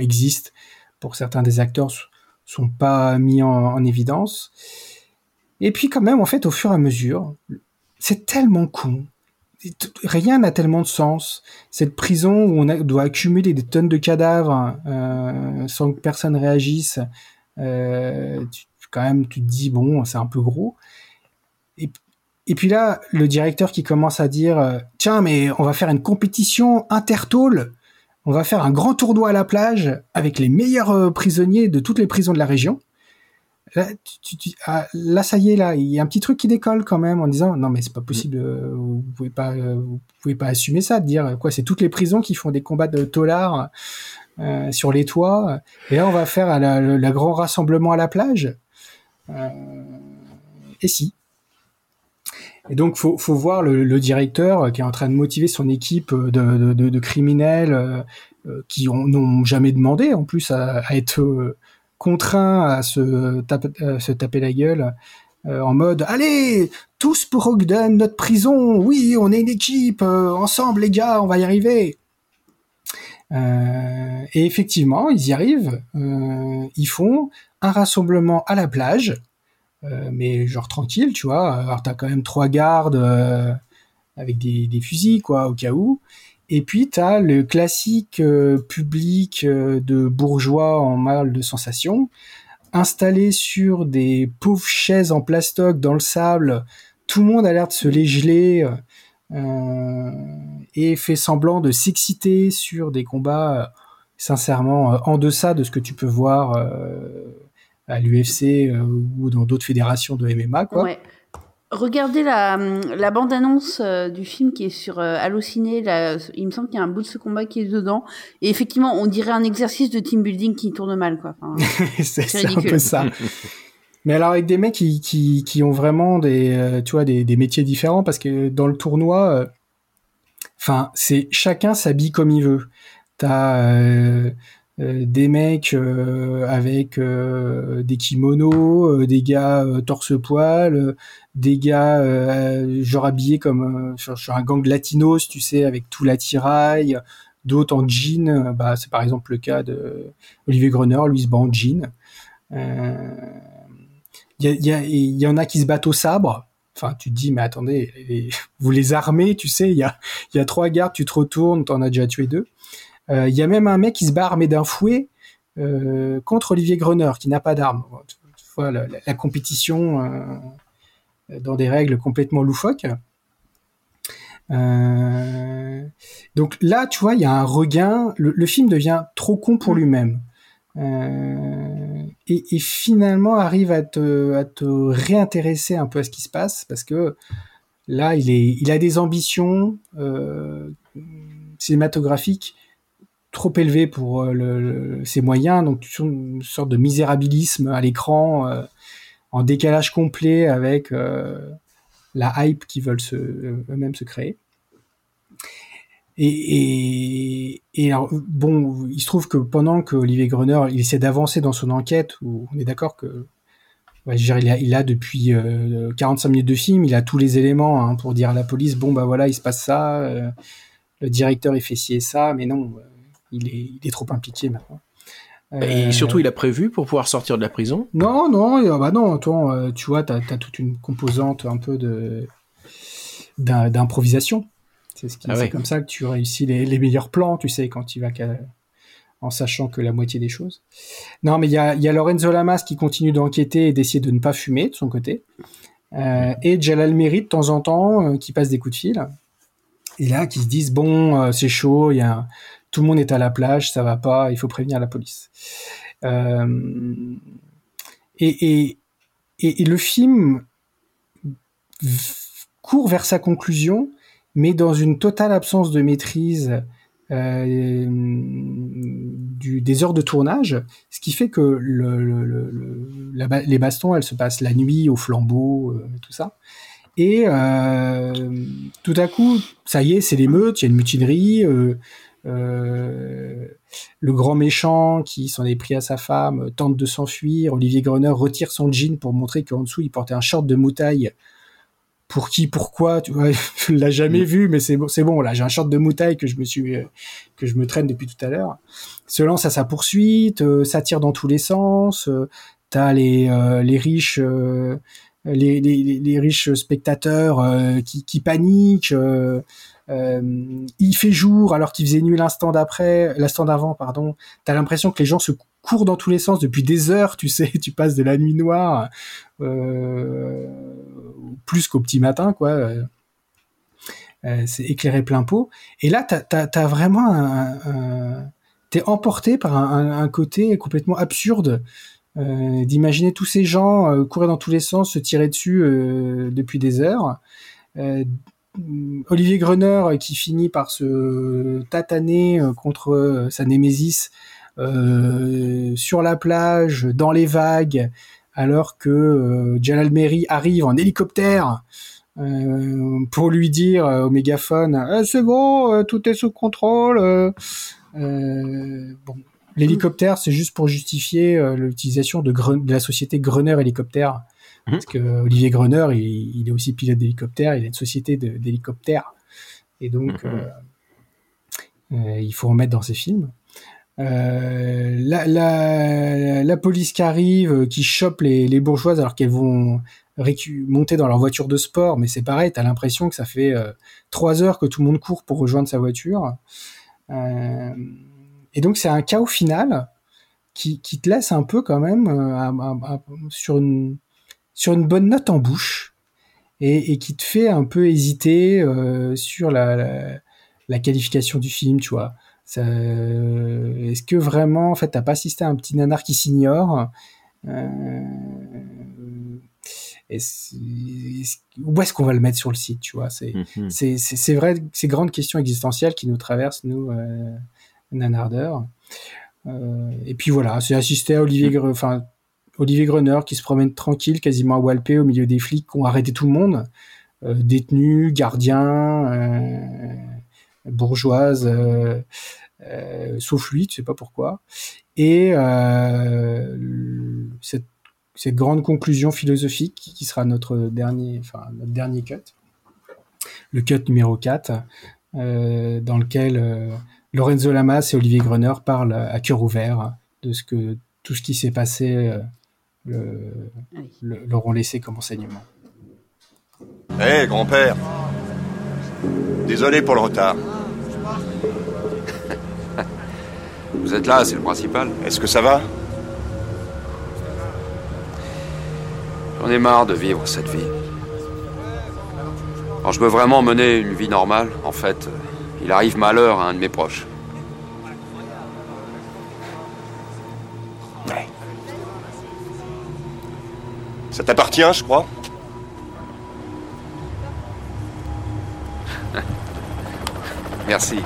existent pour certains des acteurs, sont pas mis en, en évidence. Et puis quand même, en fait, au fur et à mesure, c'est tellement con. Rien n'a tellement de sens. Cette prison où on doit accumuler des tonnes de cadavres euh, sans que personne réagisse, euh, quand même, tu te dis bon, c'est un peu gros. Et, et puis là, le directeur qui commence à dire euh, tiens, mais on va faire une compétition intertôle. On va faire un grand tournoi à la plage avec les meilleurs euh, prisonniers de toutes les prisons de la région. Là, ah, là, ça y est, là, il y a un petit truc qui décolle quand même en disant non mais c'est pas possible, euh, vous pouvez pas, euh, vous pouvez pas assumer ça, de dire euh, quoi, c'est toutes les prisons qui font des combats de tolards euh, sur les toits. Et là, on va faire la, grand rassemblement à la plage. Et si. Et donc, faut, faut voir le, directeur qui est en train de motiver son équipe de, de, criminels qui ont- n'ont jamais demandé, en plus, à être euh, contraints à à se taper la gueule euh, en mode Allez, tous pour Ogden, notre prison, oui, on est une équipe, euh, ensemble les gars, on va y arriver. Euh, et effectivement, ils y arrivent. Euh, ils font un rassemblement à la plage, euh, mais genre tranquille, tu vois. Alors t'as quand même trois gardes euh, avec des, des fusils, quoi, au cas où. Et puis t'as le classique euh, public euh, de bourgeois en mal de sensation, installé sur des pauvres chaises en plastoc dans le sable. Tout le monde a l'air de se les geler. euh, et fait semblant de s'exciter sur des combats sincèrement en deçà de ce que tu peux voir à l'UFC ou dans d'autres fédérations de MMA quoi. Ouais. Regardez la, la bande-annonce euh, du film qui est sur euh, Allociné. Là, il me semble qu'il y a un bout de ce combat qui est dedans. Et effectivement, on dirait un exercice de team building qui tourne mal, quoi. Enfin, c'est un peu ça. Mais alors avec des mecs qui, qui, qui ont vraiment des, euh, tu vois, des, des métiers différents parce que dans le tournoi, euh, enfin, c'est chacun s'habille comme il veut. T'as euh, des mecs euh, avec euh, des kimonos, euh, des gars euh, torse-poil, euh, des gars euh, genre habillés comme euh, sur, un gang latinos, tu sais, avec tout l'attirail, d'autres en jean. euh, Bah, c'est par exemple le cas de Olivier Gruner, lui se bat en jean. Euh, Il y, en a qui se battent au sabre. Enfin, tu te dis, mais attendez, vous les armez, tu sais, il y a, y a trois gardes, tu te retournes, t'en as déjà tué deux. Euh, Il y a même un mec qui se bat armé d'un fouet euh, contre Olivier Gruner, qui n'a pas d'arme. La, la- la compétition euh, dans des règles complètement loufoques. Euh, donc là, tu vois, il y a un regain. Le, le film devient trop con pour lui-même. Euh, et, et finalement arrive à te, à te réintéresser un peu à ce qui se passe parce que là, il, est, il a des ambitions euh, cinématographiques trop élevées pour euh, ses moyens, donc une sorte de misérabilisme à l'écran euh, en décalage complet avec euh, la hype qu'ils veulent eux-mêmes se créer. Et, alors, bon, il se trouve que pendant que Olivier Gruner, il essaie d'avancer dans son enquête, où on est d'accord que il, a, depuis euh, 45 minutes de film, il a tous les éléments hein, pour dire à la police, bon bah voilà, il se passe ça, le directeur il fait ci et ça, mais non, il est, il est trop impliqué maintenant. Et Euh, surtout, il a prévu pour pouvoir sortir de la prison? non, non, bah non, attends, euh, tu vois, t'as as toute une composante un peu de d'improvisation. C'est ce Ah ouais. comme ça que tu réussis les, les meilleurs plans, tu sais, quand tu vas qu'à- en sachant que la moitié des choses. Non, mais il y a, il y a Lorenzo Lamas qui continue d'enquêter et d'essayer de ne pas fumer de son côté. Euh, et Jalal Meri de temps en temps qui passe des coups de fil. Et là, qui se disent bon, c'est chaud, il y a, tout le monde est à la plage, ça va pas, il faut prévenir la police. Euh, et, le film court vers sa conclusion, mais dans une totale absence de maîtrise euh, des heures de tournage, ce qui fait que les bastons, elles se passent la nuit au flambeau, euh, tout ça. Et tout à coup, ça y est, c'est l'émeute, il y a une mutinerie. Euh, euh, le grand méchant qui s'en est pris à sa femme tente de s'enfuir. Olivier Grener retire son jean pour montrer qu'en dessous il portait un short de moutaille. Pour qui, pourquoi, tu vois, je l'ai jamais vu, mais c'est bon, c'est bon. Là, j'ai un short de moutaille que je me suis, que je me traîne depuis tout à l'heure. Se lance à sa poursuite, euh, ça tire dans tous les sens. Euh, T'as les euh, les riches. Euh, les, les, riches spectateurs qui, paniquent, euh, il fait jour alors qu'il faisait nuit l'instant d'après, l'instant d'avant, pardon. T'as l'impression que les gens se courent dans tous les sens depuis des heures, tu sais. Tu passes de la nuit noire euh, plus qu'au petit matin, quoi. Euh, c'est éclairé plein pot. Et là, t'as as, vraiment t'es emporté par un, côté complètement absurde euh, d'imaginer tous ces gens euh, courir dans tous les sens, se tirer dessus euh, depuis des heures. Olivier Gruner euh, qui finit par se tataner euh, contre euh, sa némésis sur la plage, dans les vagues, alors que euh, Jalal Meri arrive en hélicoptère pour lui dire au mégaphone eh, c'est bon, tout est sous contrôle. l'hélicoptère c'est juste pour justifier l'utilisation de, la société Gruner Hélicoptère Mmh. Parce que Olivier Gruner, il, il, est aussi pilote d'hélicoptère, il a une société d'hélicoptères. Et donc, mmh. euh, euh, il faut en mettre dans ses films. Euh, la, la, la, police qui arrive, qui chope les, les bourgeoises alors qu'elles vont monter dans leur voiture de sport, mais c'est pareil, t'as l'impression que ça fait euh, trois heures que tout le monde court pour rejoindre sa voiture. Euh, et donc c'est un chaos final qui, qui, te laisse un peu quand même sur une sur une bonne note en bouche et, et qui te fait un peu hésiter euh, sur la, la, la, qualification du film, tu vois. Est-ce que vraiment, en fait, t'as pas assisté à un petit nanar qui s'ignore euh, est où est-ce qu'on va le mettre sur le site, tu vois? C'est mm -hmm. c'est vrai, ces grandes questions existentielles qui nous traversent, nous, euh, nanardeurs. Euh, et puis voilà, c'est assisté à Olivier, enfin, Olivier Gruner qui se promène tranquille, quasiment à Walpé, au milieu des flics qui ont arrêté tout le monde, euh, détenus, gardiens, euh, bourgeoises, euh, sauf lui, tu sais pas pourquoi. Et cette, cette, grande conclusion philosophique qui sera notre dernier, enfin notre dernier cut, le cut numéro 4, euh, dans lequel Lorenzo Lamas et Olivier Gruner parlent à cœur ouvert de ce que tout ce qui s'est passé leur ont laissé comme enseignement. Hé, hey, grand-père Désolé pour le retard. Vous êtes là, c'est le principal. Est-ce que ça va? J'en ai marre de vivre cette vie. Quand je veux vraiment mener une vie normale, en fait, il arrive malheur à un de mes proches. Ça t'appartient, je crois Merci.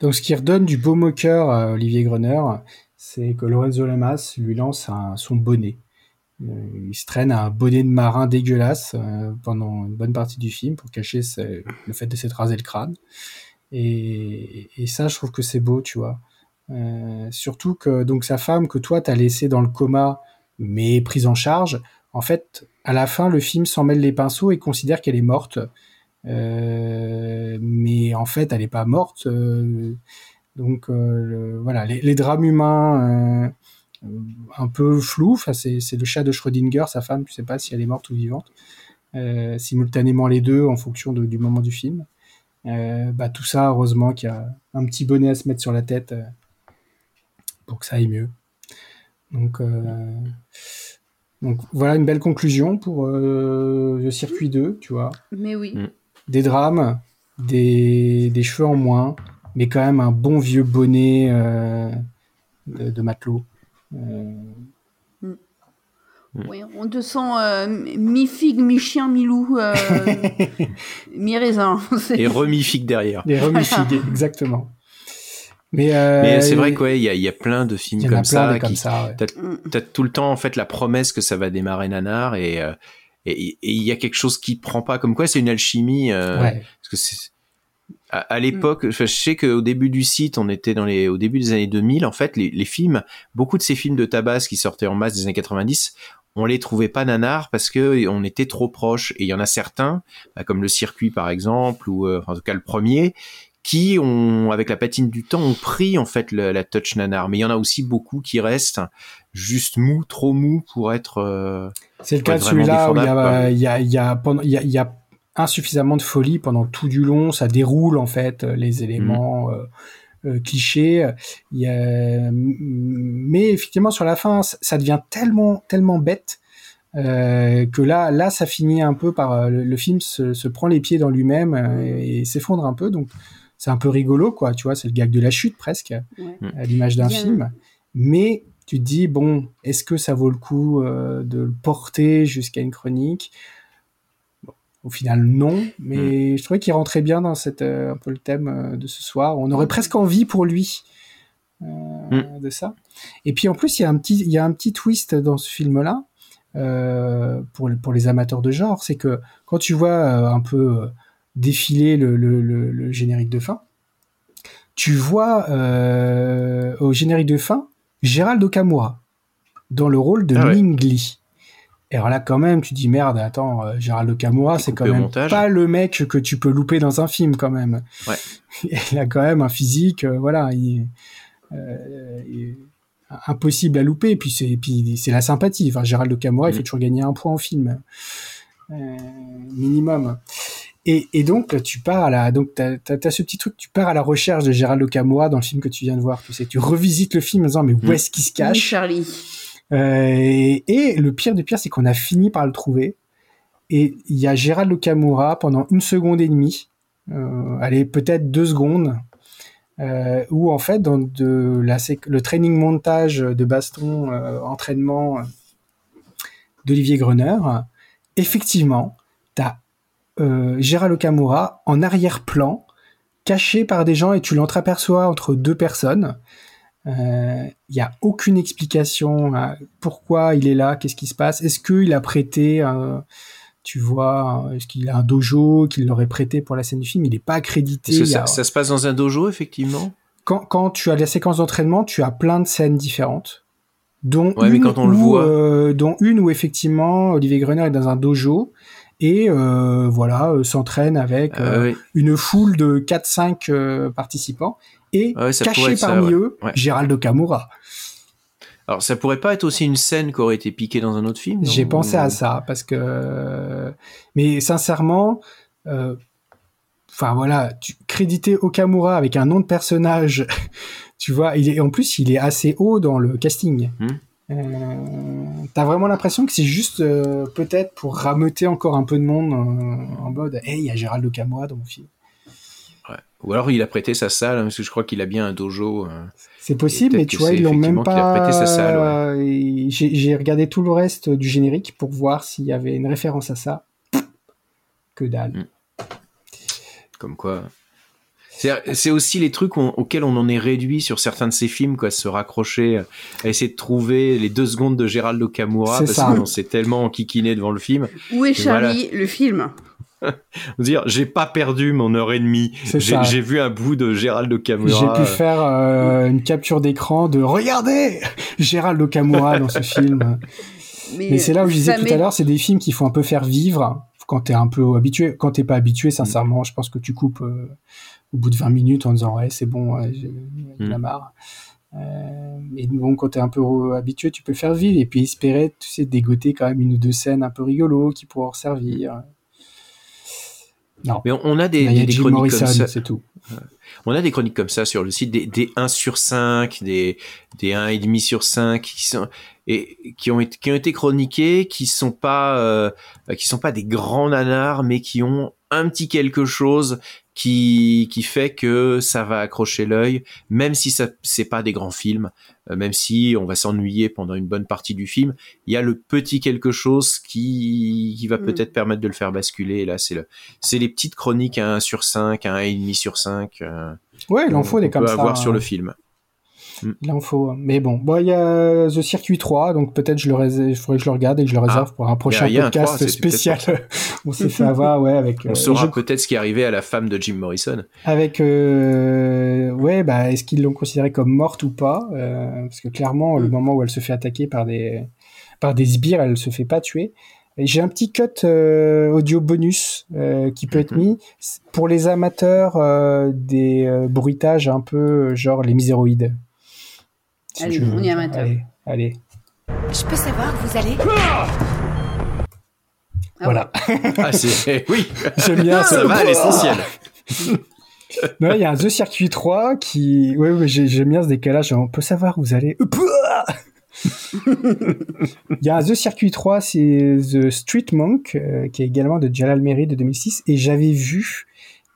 Donc, ce qui redonne du beau moqueur à Olivier Gruner, c'est que Lorenzo Lamas lui lance un, son bonnet. Euh, il se traîne un bonnet de marin dégueulasse euh, pendant une bonne partie du film pour cacher le fait de s'être rasé le crâne. Et, et, ça, je trouve que c'est beau, tu vois. Euh, surtout que donc sa femme que toi t'as laissé dans le coma mais prise en charge, en fait à la fin le film s'en mêle les pinceaux et considère qu'elle est morte, euh, mais en fait elle est pas morte. Euh, donc voilà les, drames humains un peu flous, c'est le chat de Schrödinger, sa femme, tu sais pas si elle est morte ou vivante, simultanément les deux en fonction du moment du film. bah tout ça heureusement qu'il y a un petit bonnet à se mettre sur la tête pour que ça aille mieux. Donc, euh, donc voilà une belle conclusion pour euh, le circuit 2, tu vois. Mais oui. Des drames, des, des cheveux en moins, mais quand même un bon vieux bonnet euh, de, de matelot. Euh, Oui, on te sent euh, mi-figue, mi-chien, mi-loup, euh, mi-raisin. Et remifique derrière. des remifigs, exactement. Mais, euh, Mais c'est vrai qu'il y, a- il y a plein de films comme ça. qui, ça, ouais. T'as tout le temps en fait la promesse que ça va démarrer nanar et euh, et il y a quelque chose qui prend pas. Comme quoi, c'est une alchimie. euh, Ouais. Parce que c'est à, à l'époque, je sais qu'au début du site, on était dans les, au début des années 2000, en fait, les, les films, beaucoup de ces films de tabac qui sortaient en masse des années 90, on les trouvait pas nanars parce que on était trop proches. Et il y en a certains, bah, comme le circuit par exemple, ou euh, en tout cas le premier, qui ont, avec la patine du temps, ont pris en fait le- la touch nanar. Mais il y en a aussi beaucoup qui restent juste mou, trop mou pour être. euh, C'est le cas de celui-là où il y a, il y a, il y a, il y a, insuffisamment de folie pendant tout du long. Ça déroule en fait euh, les éléments euh, euh, clichés. Il y a- mais effectivement sur la fin, ça devient tellement tellement bête euh, que là là ça finit un peu par euh, le, le film se, se prend les pieds dans lui-même euh, et s'effondre un peu. Donc c'est un peu rigolo quoi. Tu vois, c'est le gag de la chute presque Ouais. à l'image d'un film. Mais tu te dis, bon, est-ce que ça vaut le coup euh, de le porter jusqu'à une chronique? Bon, Au final, non. Mais je trouvais qu'il rentrait bien dans cette, euh, un peu le thème euh, de ce soir. On aurait presque envie pour lui euh, de ça. Et puis en plus, il y a un petit, il y a un petit twist dans ce film-là. euh, pour, pour les amateurs de genre, c'est que quand tu vois euh, un peu euh, défiler le, le, le, le générique de fin, tu vois euh, au générique de fin Gérald Okamura dans le rôle de Ah ouais. Ming Li. Et alors là, quand même, tu dis merde, attends, euh, Gérald Okamura, c'est quand même montage. pas le mec que tu peux louper dans un film, quand même. Ouais. Il a quand même un physique, euh, voilà, il, euh, il- impossible à louper. Et puis c'est, et puis c'est la sympathie. Enfin, Gérald Okamura, Mm. il fait toujours gagner un point en film, minimum. Et, et donc tu pars à la, donc t'as, ce petit truc, tu pars à la recherche de Gérald Okamura dans le film que tu viens de voir. Tu sais, tu revisites le film en disant mais où Mm. est-ce qu'il se Oui, cache Charlie. Euh, et, et le pire du pire, c'est qu'on a fini par le trouver. Et il y a Gérald Okamura pendant une seconde et demie, euh, allez peut-être deux secondes, euh, où en fait dans de la le training montage de baston euh, entraînement euh, d'Olivier Gruner, effectivement, euh, Gérald Okamura en arrière-plan, caché par des gens et tu l'entreaperçois entre deux personnes. Il n'y a aucune explication à pourquoi il est là, qu'est-ce qui se passe. Est-ce qu'il a prêté, un, tu vois, est-ce qu'il a un dojo qu'il l'aurait prêté pour la scène du film? Il n'est pas accrédité. A- ça, ça se passe dans un dojo effectivement? Quand, quand tu as la séquence d'entraînement, tu as plein de scènes différentes. Dont Ouais, mais une quand on le où, voit- euh, dont une où effectivement Olivier Gruner est dans un dojo et euh, voilà euh, s'entraîne avec Ah euh, oui. une foule de 4-5 euh, participants et Ah ouais, caché ça, parmi ouais. eux Ouais. Gérald Okamura. Alors ça pourrait pas être aussi une scène qui aurait été piquée dans un autre film J'ai pensé à ça parce que, mais sincèrement, enfin voilà, tu créditer Okamura avec un nom de personnage, tu vois, il est en plus il est assez haut dans le casting. Hmm. Euh, T'as vraiment l'impression que c'est juste euh, peut-être pour rameuter encore un peu de monde euh, en mode, hey, il y a Gérald Okamura dans mon film. Ouais. Ou alors il a prêté sa salle, hein, parce que je crois qu'il a bien un dojo. C'est possible, mais tu vois, ils l'ont même pas. Et J'ai regardé tout le reste du générique pour voir s'il y avait une référence à ça. Que dalle. Hmm. Comme quoi. C'est aussi les trucs on- auxquels on en est réduit sur certains de ces films, quoi, se raccrocher, euh, à essayer de trouver les deux secondes de Gérald Okamura, C'est parce ça. qu'on s'est tellement enquiquiné devant le film. Où est voilà. Charlie, le film? Dire, j'ai pas perdu mon heure et demie. C'est J'ai ça. j'ai vu un bout de Gérald Okamura. J'ai pu euh, faire euh, une capture d'écran de Regardez Gérald Okamura dans ce film. Mais c'est là où je disais tout à l'heure, c'est des films qu'il faut un peu faire vivre quand t'es un peu habitué. Quand t'es pas habitué, sincèrement, je pense que tu coupes euh, au bout de 20 minutes en disant ouais c'est bon, ouais, j'ai la Mm. marre. Euh, et bon, quand t'es un peu euh, habitué, tu peux faire vivre et puis espérer, tu sais, dégoter quand même une ou deux scènes un peu rigolo qui pourront servir. Non. Mais on- a des, Là, chroniques Morrison, comme ça. c'est tout. On a des chroniques comme ça sur le site, des, des 1 sur 5, des, des 1,5 sur 5, qui sont, et, qui ont été, qui ont été chroniqués, qui sont pas, euh, qui sont pas des grands nanars, mais qui ont un petit quelque chose qui qui fait que ça va accrocher l'œil, même si ça c'est pas des grands films, euh, même si on va s'ennuyer pendant une bonne partie du film, il y a le petit quelque chose qui qui va Mm. peut-être permettre de le faire basculer. Et là, c'est le c'est les petites chroniques à 1 sur 5, à 1,5 sur 5. euh, Ouais, qu'on des comme peut ça. avoir sur hein. le film. Il en faut. Mais bon, bon, il y a The Circuit 3, donc peut-être je le réserve, il faudrait que je le regarde et que je le réserve pour un prochain Ah. il a podcast 3, c'est spécial. On s'est fait avoir, ouais, avec. On euh, saura je- peut-être ce qui est arrivé à la femme de Jim Morrison. Avec, euh, ouais, bah, est-ce qu'ils l'ont considérée comme morte ou pas Euh, Parce que clairement, Mm. le moment où elle se fait attaquer par des, par des sbires, elle se fait pas tuer. J'ai un petit cut euh, audio bonus euh, qui peut Mm-hmm. être mis C'est pour les amateurs euh, des bruitages un peu genre les miséroïdes. Si Allez, tu veux. on y est amateur. Allez, allez. Je peux savoir où vous allez voilà. Ah, c'est oui. J'aime bien ça ça. va à l'essentiel. Non, il y a un The Circuit 3 qui, ouais, ouais, j'ai- j'aime bien ce décalage. On peut savoir où vous allez. Il y a un The Circuit 3, c'est The Street Monk, euh, qui est également de Jalal Meri de 2006. Et j'avais vu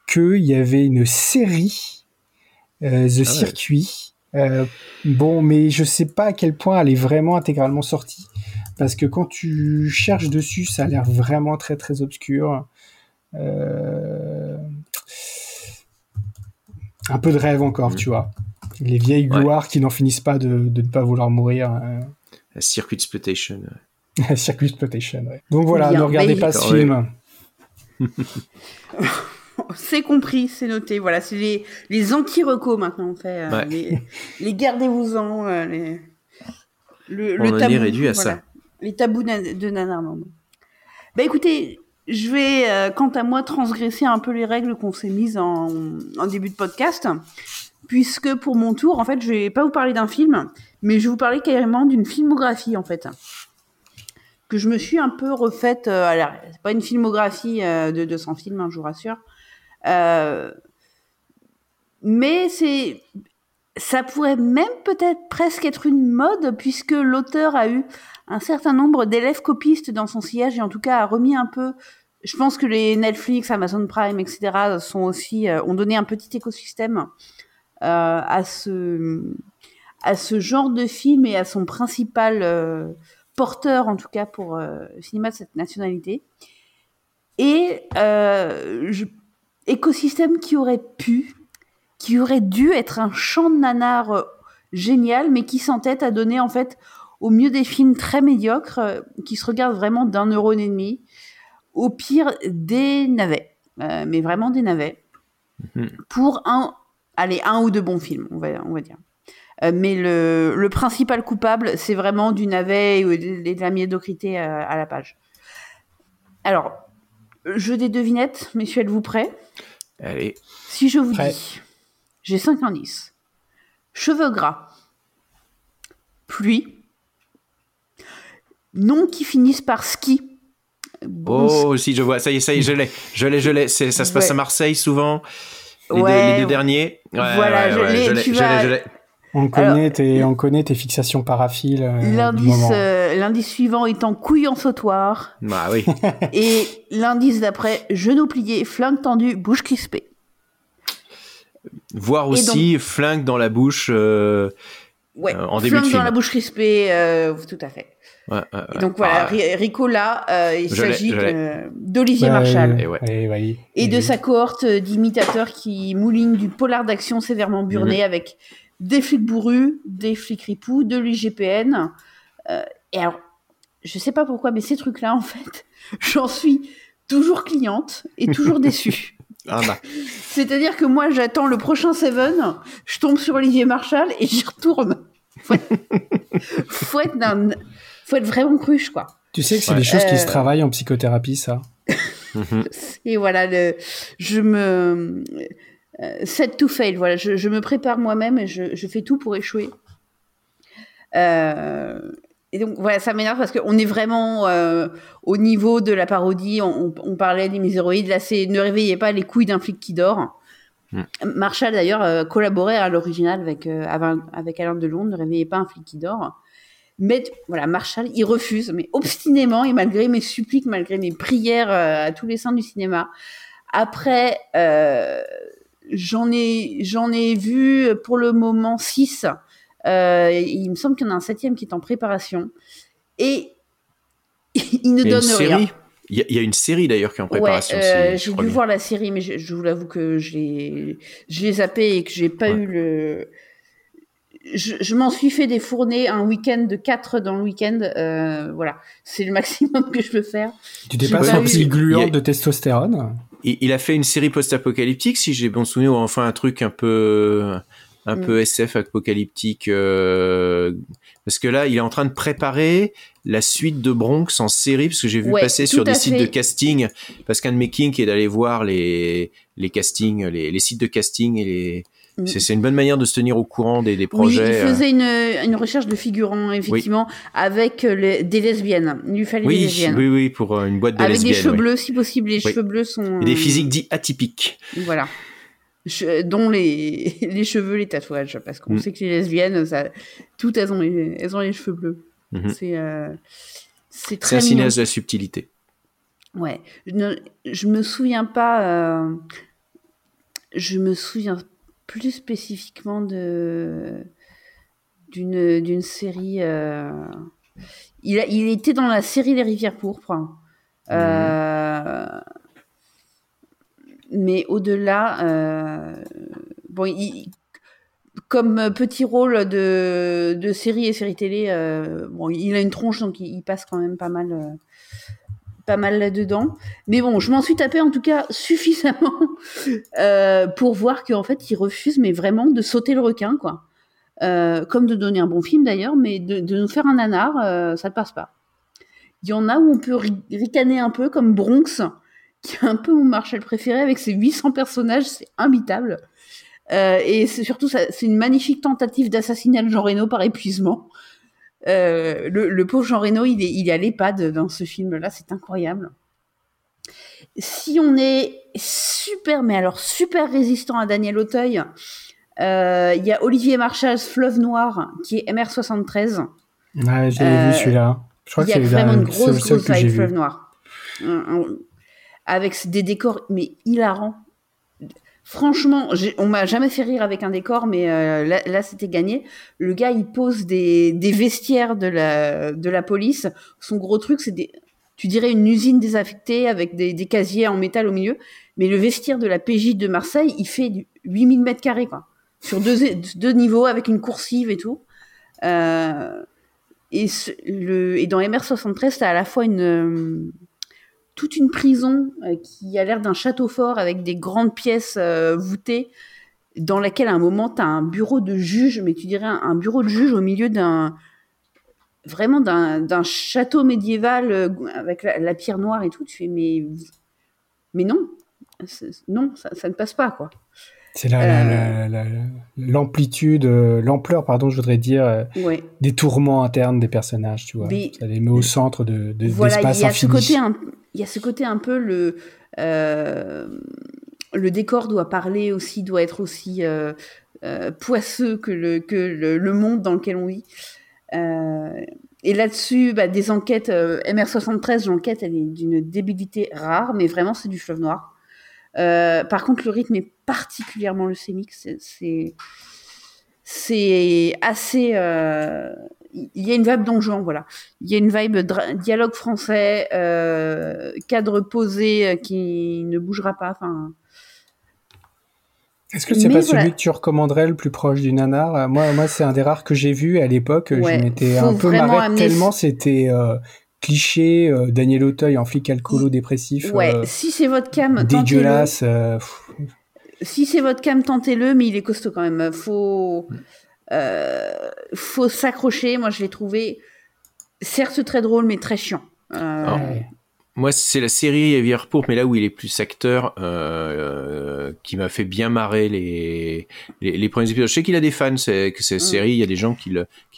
qu'il y avait une série, euh, The ouais. Circuit. Euh, bon, mais je sais pas à quel point elle est vraiment intégralement sortie. Parce que quand tu cherches dessus, ça a l'air vraiment très très obscur. Euh, Un peu de rêve encore, tu vois. Les vieilles Ouais. gloires qui n'en finissent pas de, de ne pas vouloir mourir. euh, Circuit Exploitation. Circuit Exploitation, ouais. Donc voilà, Bien, ne regardez pas ce film. C'est compris, c'est noté. Voilà, c'est les, les anti-recos maintenant. On fait euh, Ouais. les, les gardez-vous-en. euh, les, le, On le en est tabou, réduit à voilà. ça. Les tabous de Nanarland. Bah écoutez, je vais, euh, quant à moi, transgresser un peu les règles qu'on s'est mises en, en début de podcast. Puisque pour mon tour, en fait, je vais pas vous parler d'un film, mais je vais vous parler carrément d'une filmographie, en fait que je me suis un peu refaite. Euh, alors, c'est pas une filmographie euh, de 200 films, hein, je vous rassure. Euh, mais c'est, ça pourrait même peut-être presque être une mode puisque l'auteur a eu un certain nombre d'élèves copistes dans son sillage et en tout cas a remis un peu. Je pense que les Netflix, Amazon Prime, etc. sont aussi euh, ont donné un petit écosystème euh, à ce à ce genre de film et à son principal porteur en tout cas pour le cinéma de cette nationalité. Et je- écosystème qui aurait pu, qui aurait dû être un champ de nanar euh, génial, mais qui s'entête à donner en fait au mieux des films très médiocres euh, qui se regardent vraiment d'un neurone et demi, au pire des navets, euh, mais vraiment des navets pour un, allez, un ou deux bons films, on va, on va dire. Euh, mais le, le principal coupable, c'est vraiment du navet ou de, de la médiocrité euh, à la page. Alors, jeu des devinettes, messieurs, êtes-vous prêts? Allez. Si je vous Prêt. dis, j'ai 5 indices. Cheveux gras. Pluie. Noms qui finissent par ski. Bon, Oh, si je vois, ça y est, ça y est, je l'ai, je l'ai, je l'ai. C'est- Ça se passe Ouais. à Marseille souvent. Les, Ouais. deux, les deux derniers. Ouais, Voilà, ouais, je ouais, l'ai, je l'ai, On connaît, tes, on connaît tes fixations paraphiles. euh, L'indice, euh, l'indice suivant étant couille en sautoir. Bah oui. Et l'indice d'après, genou plié, flingue tendu, bouche crispée. Voir aussi flingue dans la bouche euh, Ouais, euh, en début de flingue dans la bouche crispée, euh, tout à fait. Ouais, ouais, Et ouais. donc voilà, Ah, Ri- Rico là, euh, il s'agit d'Olivier Ouais, Marchal. Et de sa cohorte d'imitateurs qui moulinent du polar d'action sévèrement burné Mhm. avec des flics bourrus, des flics ripoux, de l'IGPN. Euh, et alors, je sais pas pourquoi, mais ces trucs-là, en fait, j'en suis toujours cliente et toujours déçue. Ah bah. C'est-à-dire que moi, j'attends le prochain Seven, je tombe sur Olivier Marchal et j'y retourne. Faut être, faut être, faut être vraiment cruche, quoi. Tu sais que c'est Ouais. des choses qui se Euh, travaillent en psychothérapie, ça. Et voilà, le, je me. Euh, set to fail, voilà, je, je me prépare moi-même et je, je fais tout pour échouer. Euh, et donc, voilà, ça m'énerve parce qu'on est vraiment euh, au niveau de la parodie. On, on- on parlait des miséroïdes. Là, c'est ne réveillez pas les couilles d'un flic qui dort. Hmm. Marshall, d'ailleurs, euh, collaborait à l'original avec, euh, Alain- avec Alain Delon. Ne réveillez pas un flic qui dort. Mais voilà, Marshall, il refuse, mais obstinément, et malgré mes suppliques, malgré mes prières à tous les saints du cinéma, Après, j'en ai, j'en ai vu pour le moment 6. Euh, il me semble qu'il y en a un septième qui est en préparation. Et il ne Il y a une donne rien. série. Il y, a, il y a une série d'ailleurs qui est en préparation. Ouais, euh, j'ai dû bien. voir la série, mais je, je vous l'avoue que je l'ai zappé et que j'ai pas eu le. Je, je m'en suis fait des fournées un week-end de 4 dans le week-end. euh, voilà, c'est le maximum que je peux faire. Tu t'es J'ai pas pas eu- a- de testostérone? Il, a fait une série post-apocalyptique, si j'ai bon souvenir, ou enfin un truc un peu, un Mm. peu SF apocalyptique. euh, parce que là, il est en train de préparer la suite de Bronx en série, parce que j'ai vu Ouais, passer sur des sites de casting, parce qu'un de mes kinks est d'aller voir les, les castings, les, les sites de casting et les. Mm. C'est c'est une bonne manière de se tenir au courant des, des Oui, projets. il euh. faisait une, une recherche de figurants, effectivement, avec euh, les- des lesbiennes. Il lui fallait des oui, lesbiennes. oui, oui, pour euh, une boîte de avec des lesbiennes. cheveux oui. bleus, si possible. Les Oui. cheveux bleus sont. Et des physiques dits atypiques. Voilà. Je- dont les, les cheveux, les tatouages. Parce qu'on Mm. sait que les lesbiennes, ça, toutes, elles ont les, elles ont les cheveux bleus. Mhm. C'est euh, c'est C'est très un mignon. cinéaste de la subtilité. Ouais. Je, ne, je me souviens pas. euh, je me souviens plus spécifiquement de d'une d'une série. euh, il, a, il était dans la série Les Rivières pourpres. Euh, mais au-delà, euh, bon, il- comme petit rôle de, de série et série télé, bon, il a une tronche, donc il, il passe quand même pas mal, mal là-dedans. Mais bon, je m'en suis tapé en tout cas suffisamment euh, pour voir qu'en fait, il refuse, mais vraiment, de sauter le requin, quoi. Euh, comme de donner un bon film d'ailleurs, mais de, nous faire un nanar, euh, ça ne passe pas. Il y en a où on peut ri- ricaner un peu, comme Bronx, qui est un peu mon Marshall préféré avec ses 800 personnages, c'est imbitable. Euh, et c'est surtout, c'est une magnifique tentative d'assassinat de Jean Reno par épuisement. Euh, le, le pauvre Jean Reno, il est, il est à l'EHPAD dans ce film-là, c'est incroyable. Si on est super, mais alors super résistant à Daniel Auteuil, euh, il y a Olivier Marchal, Fleuve Noir, qui est MR73. Ouais, j'ai Euh, vu celui-là. Je crois il y que a c'est vraiment une grosse, grosse vibe. Fleuve Noir. Avec des décors, mais hilarants. Franchement, on m'a jamais fait rire avec un décor, mais euh, là, c'était gagné. Le gars, il pose des, vestiaires de la, police. Son gros truc, c'est des, tu dirais une usine désaffectée avec des, casiers en métal au milieu. Mais le vestiaire de la PJ de Marseille, il fait du 8000 mètres carrés, quoi. Sur deux, niveaux, avec une coursive et tout. Euh, et, et dans MR73, t'as à la fois une, toute une prison euh, qui a l'air d'un château fort avec des grandes pièces euh, voûtées, dans laquelle à un moment t'as un bureau de juge, mais tu dirais un, bureau de juge au milieu d'un vraiment d'un château médiéval euh, avec la, la pierre noire et tout. Tu fais mais mais non, non, ça, ça ne passe pas quoi. C'est la- la- la- la- l'amplitude, euh, l'ampleur, pardon, je voudrais dire, Ouais. des tourments internes des personnages, tu vois. Mais- Ça les met au centre de, de, voilà, il y a ce côté un, il y a ce côté un peu le euh, le décor doit parler aussi, doit être aussi euh, euh, poisseux que le que le, le monde dans lequel on vit. Et là-dessus, bah, des enquêtes euh, MR73, l'enquête elle est d'une débilité rare, mais vraiment c'est du fleuve noir. Par contre, le rythme est particulièrment leucémique. C'est- assez. Il y a une vibe donjon, voilà. Il y a une vibe dialogue français, euh, cadre posé euh, qui ne bougera pas. Enfin, Est-ce que c'est pas voilà. celui que tu recommanderais le plus proche du nanar? Euh, Moi, moi c'est un des rares que j'ai vu à l'époque. Ouais, je m'étais un peu marré amener tellement c'était euh, cliché. euh, Daniel Auteuil en flic alcoolo dépressif. ouais, si c'est votre cam, tentez-le. dégueulasse. Si c'est votre cam, tentez-le, mais il est costaud quand même. Faut, euh, faut s'accrocher. Moi, je l'ai trouvé, certes très drôle, mais très chiant. Euh, Alors, Moi, c'est la série Rivière Pourpre, mais là où il est plus acteur, euh, euh, qui m'a fait bien marrer les, les, les premiers épisodes. Je sais qu'il a des fans, c'est que cette Mm. série, il y a des gens qui,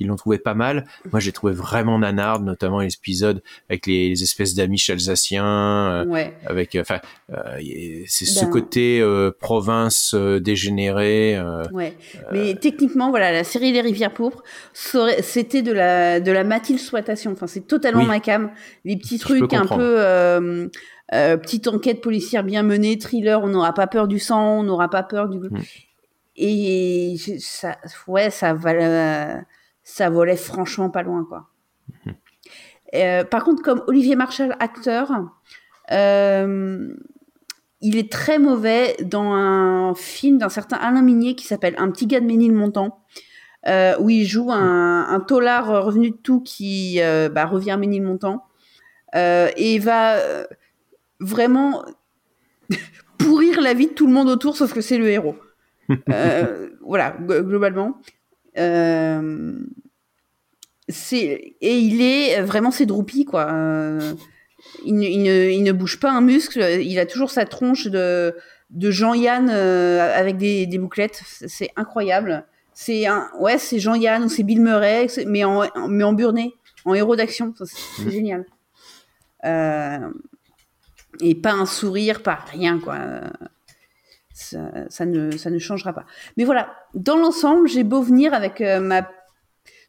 l'ont trouvé pas mal. Moi, j'ai trouvé vraiment nanarde, notamment l'épisode avec les, les espèces d'amis alsaciens, euh, Ouais. avec, euh, enfin, euh, c'est ce Ben- côté euh, province euh, dégénérée. euh, Ouais, mais techniquement, voilà, la série Les Rivières Pourpres, c'était de la, de la mathilde exploitation. Enfin, c'est totalement Oui. ma cam. Les petits Je trucs un peu, petite enquête policière bien menée, thriller, on n'aura pas peur du sang, on n'aura pas peur du. Et je- ça, ouais, ça, val- ça volait franchement pas loin, quoi. Euh, par contre, comme Olivier Marchal, acteur, euh, il est très mauvais dans un film d'un certain Alain Minier qui s'appelle Un petit gars de Ménilmontant, euh, où il joue un, un tolard euh, revenu de tout qui euh, bah, revient à Ménilmontant euh, et va euh, vraiment pourrir la vie de tout le monde autour, sauf que c'est le héros. Voilà, globalement. C'est et il est vraiment c'est quoi. Il, ne, il ne- il ne bouge pas un muscle. Il a toujours sa tronche de de Jean-Yann euh, avec des, des bouclettes. C'est- incroyable. C'est un ouais c'est Jean-Yann ou c'est Bill Murray mais en mais en burné, en héros d'action. C'est génial. Euh, et pas un sourire, pas rien quoi. Ça, ça ne ça ne changera pas. Mais voilà, dans l'ensemble, j'ai beau venir avec euh, ma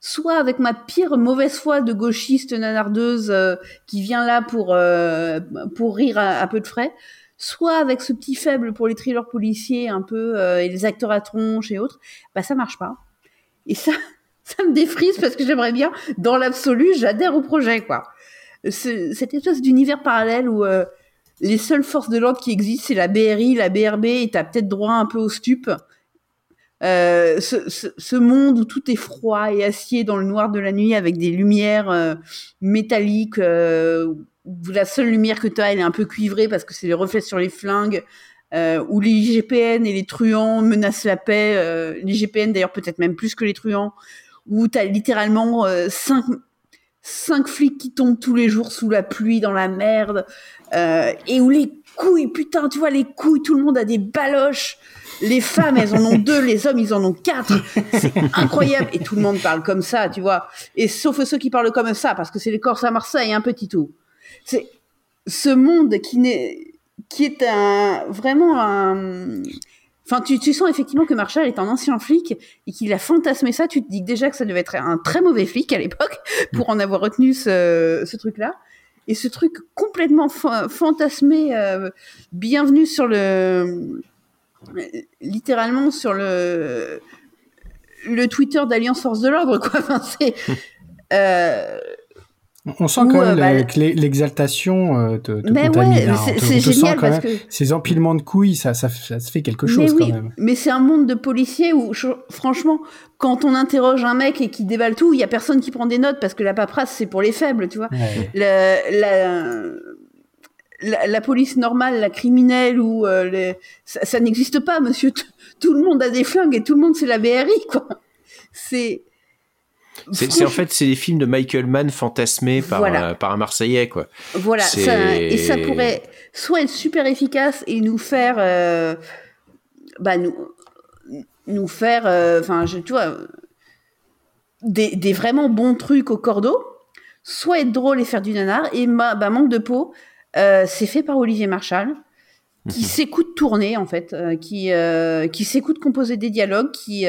soit avec ma pire mauvaise foi de gauchiste nanardeuse euh, qui vient là pour euh, pour rire à, peu de frais, soit avec ce petit faible pour les thrillers policiers un peu euh, et les acteurs à tronche et autres, bah ça marche pas. Et ça ça me défrise parce que j'aimerais bien dans l'absolu, j'adhère au projet quoi. Ce- cette espèce d'univers parallèle où euh, les seules forces de l'ordre qui existent, c'est la BRI, la BRB, et t'as peut-être droit un peu au stup. Euh, ce, monde où tout est froid et acier dans le noir de la nuit avec des lumières euh, métalliques, euh, où la seule lumière que tu as, elle est un peu cuivrée parce que c'est les reflets sur les flingues, où les IGPN et les truands menacent la paix, les IGPN d'ailleurs peut-être même plus que les truands, où tu as littéralement cinq, cinq flics qui tombent tous les jours sous la pluie, dans la merde, et où les couilles, putain, tu vois, les couilles, tout le monde a des baloches. Les femmes, elles en ont deux, les hommes, ils en ont quatre. C'est incroyable. Et tout le monde parle comme ça, tu vois. Et sauf ceux qui parlent comme ça, parce que c'est les Corses à Marseille, un petit tout. C'est ce monde qui n'est, qui est un, vraiment un, Enfin, tu, tu sens effectivement que Marshall est un ancien flic et qu'il a fantasmé ça. Tu te dis déjà que ça devait être un très mauvais flic à l'époque pour en avoir retenu ce, ce truc-là. Et ce truc complètement fa- fantasmé, euh, bienvenue sur le, littéralement sur le, le Twitter d'Alliance Force de l'Ordre, quoi. Enfin, c'est, euh, On sent quand euh, même bah, la- que l'e- l'exaltation euh, te, te contamine. ouais, c'est- génial quand parce même- que- Ces empilements de couilles, ça, ça, ça se fait quelque chose mais quand même. mais c'est un monde de policiers où, je- franchement, quand on interroge un mec et qui déballe tout, il y a personne qui prend des notes parce que la paperasse, c'est pour les faibles, tu vois. Ouais. Le- la, la, la police normale, la criminelle, ou euh, les- ça, ça n'existe pas, monsieur. T- Tout le monde a des flingues et tout le monde, c'est la BRI, quoi. C'est. C'est en fait c'est des films de Michael Mann fantasmés par Voilà. euh, par un Marseillais quoi. Voilà, ça, et ça pourrait soit être super efficace et nous faire, euh, bah nous, nous faire, euh, enfin, je tu vois, des, des vraiment bons trucs au cordeau, soit être drôle et faire du nanar, et ma- bah, manque de peau, euh, c'est fait par Olivier Marchal, qui s'écoute tourner en fait, qui, qui s'écoute composer des dialogues, qui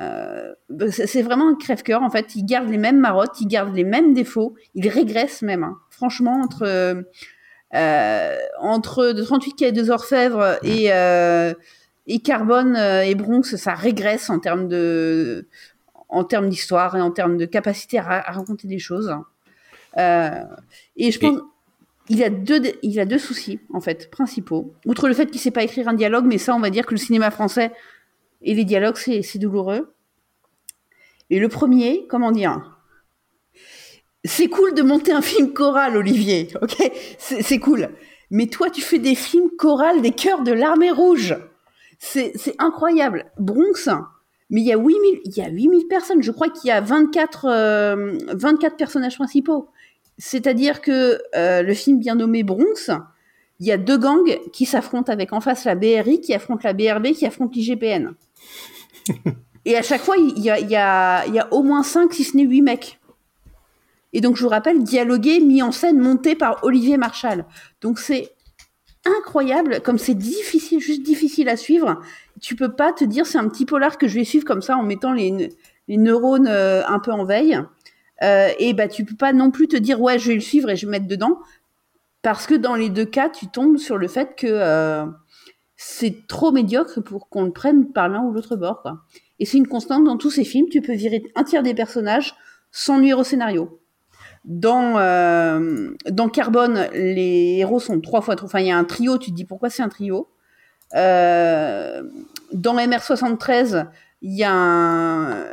euh, c'est vraiment un crève-cœur en fait. Il garde les mêmes marottes, il garde les mêmes défauts, il régresse même. hein. Franchement, entre euh, entre de 38 quai deux orfèvres et euh, et Carbone euh, et Bronx, ça régresse en termes de en termes d'histoire et en termes de capacité à, ra- à raconter des choses. Euh, et je pense il a deux il a deux soucis en fait principaux. Outre le fait qu'il sait pas écrire un dialogue, mais ça on va dire que le cinéma français et les dialogues c'est douloureux. Et le premier, comment dire? C'est cool de monter un film choral, Olivier, ok? C'est cool. Mais toi, tu fais des films chorales des chœurs de l'armée rouge. C'est incroyable. Bronx, mais il y a 8000, il y a 8000 personnes. Je crois qu'il y a 24, euh, 24 personnages principaux. C'est-à-dire que euh, le film bien nommé Bronx, il y a deux gangs qui s'affrontent avec en face la BRI, qui affronte la BRB, qui affronte l'IGPN. Et à chaque fois, il y a, au moins 5, si ce n'est 8 mecs. Et donc, je vous rappelle, dialogué, mis en scène, monté par Olivier Marchal. Donc, c'est incroyable, comme c'est difficile, juste difficile à suivre. Tu peux pas te dire, c'est un petit polar que je vais suivre comme ça en mettant les, les neurones euh, un peu en veille. Euh, et bah, tu peux pas non plus te dire, ouais, je vais le suivre et je vais me mettre dedans. Parce que dans les deux cas, tu tombes sur le fait que euh, c'est trop médiocre pour qu'on le prenne par l'un ou l'autre bord. Quoi. Et c'est une constante dans tous ces films. Tu peux virer un tiers des personnages sans nuire au scénario. Dans, euh, dans Carbone, les héros sont trois fois trop. Enfin, il y a un trio, tu te dis pourquoi c'est un trio? Euh, dans MR73, il y a un.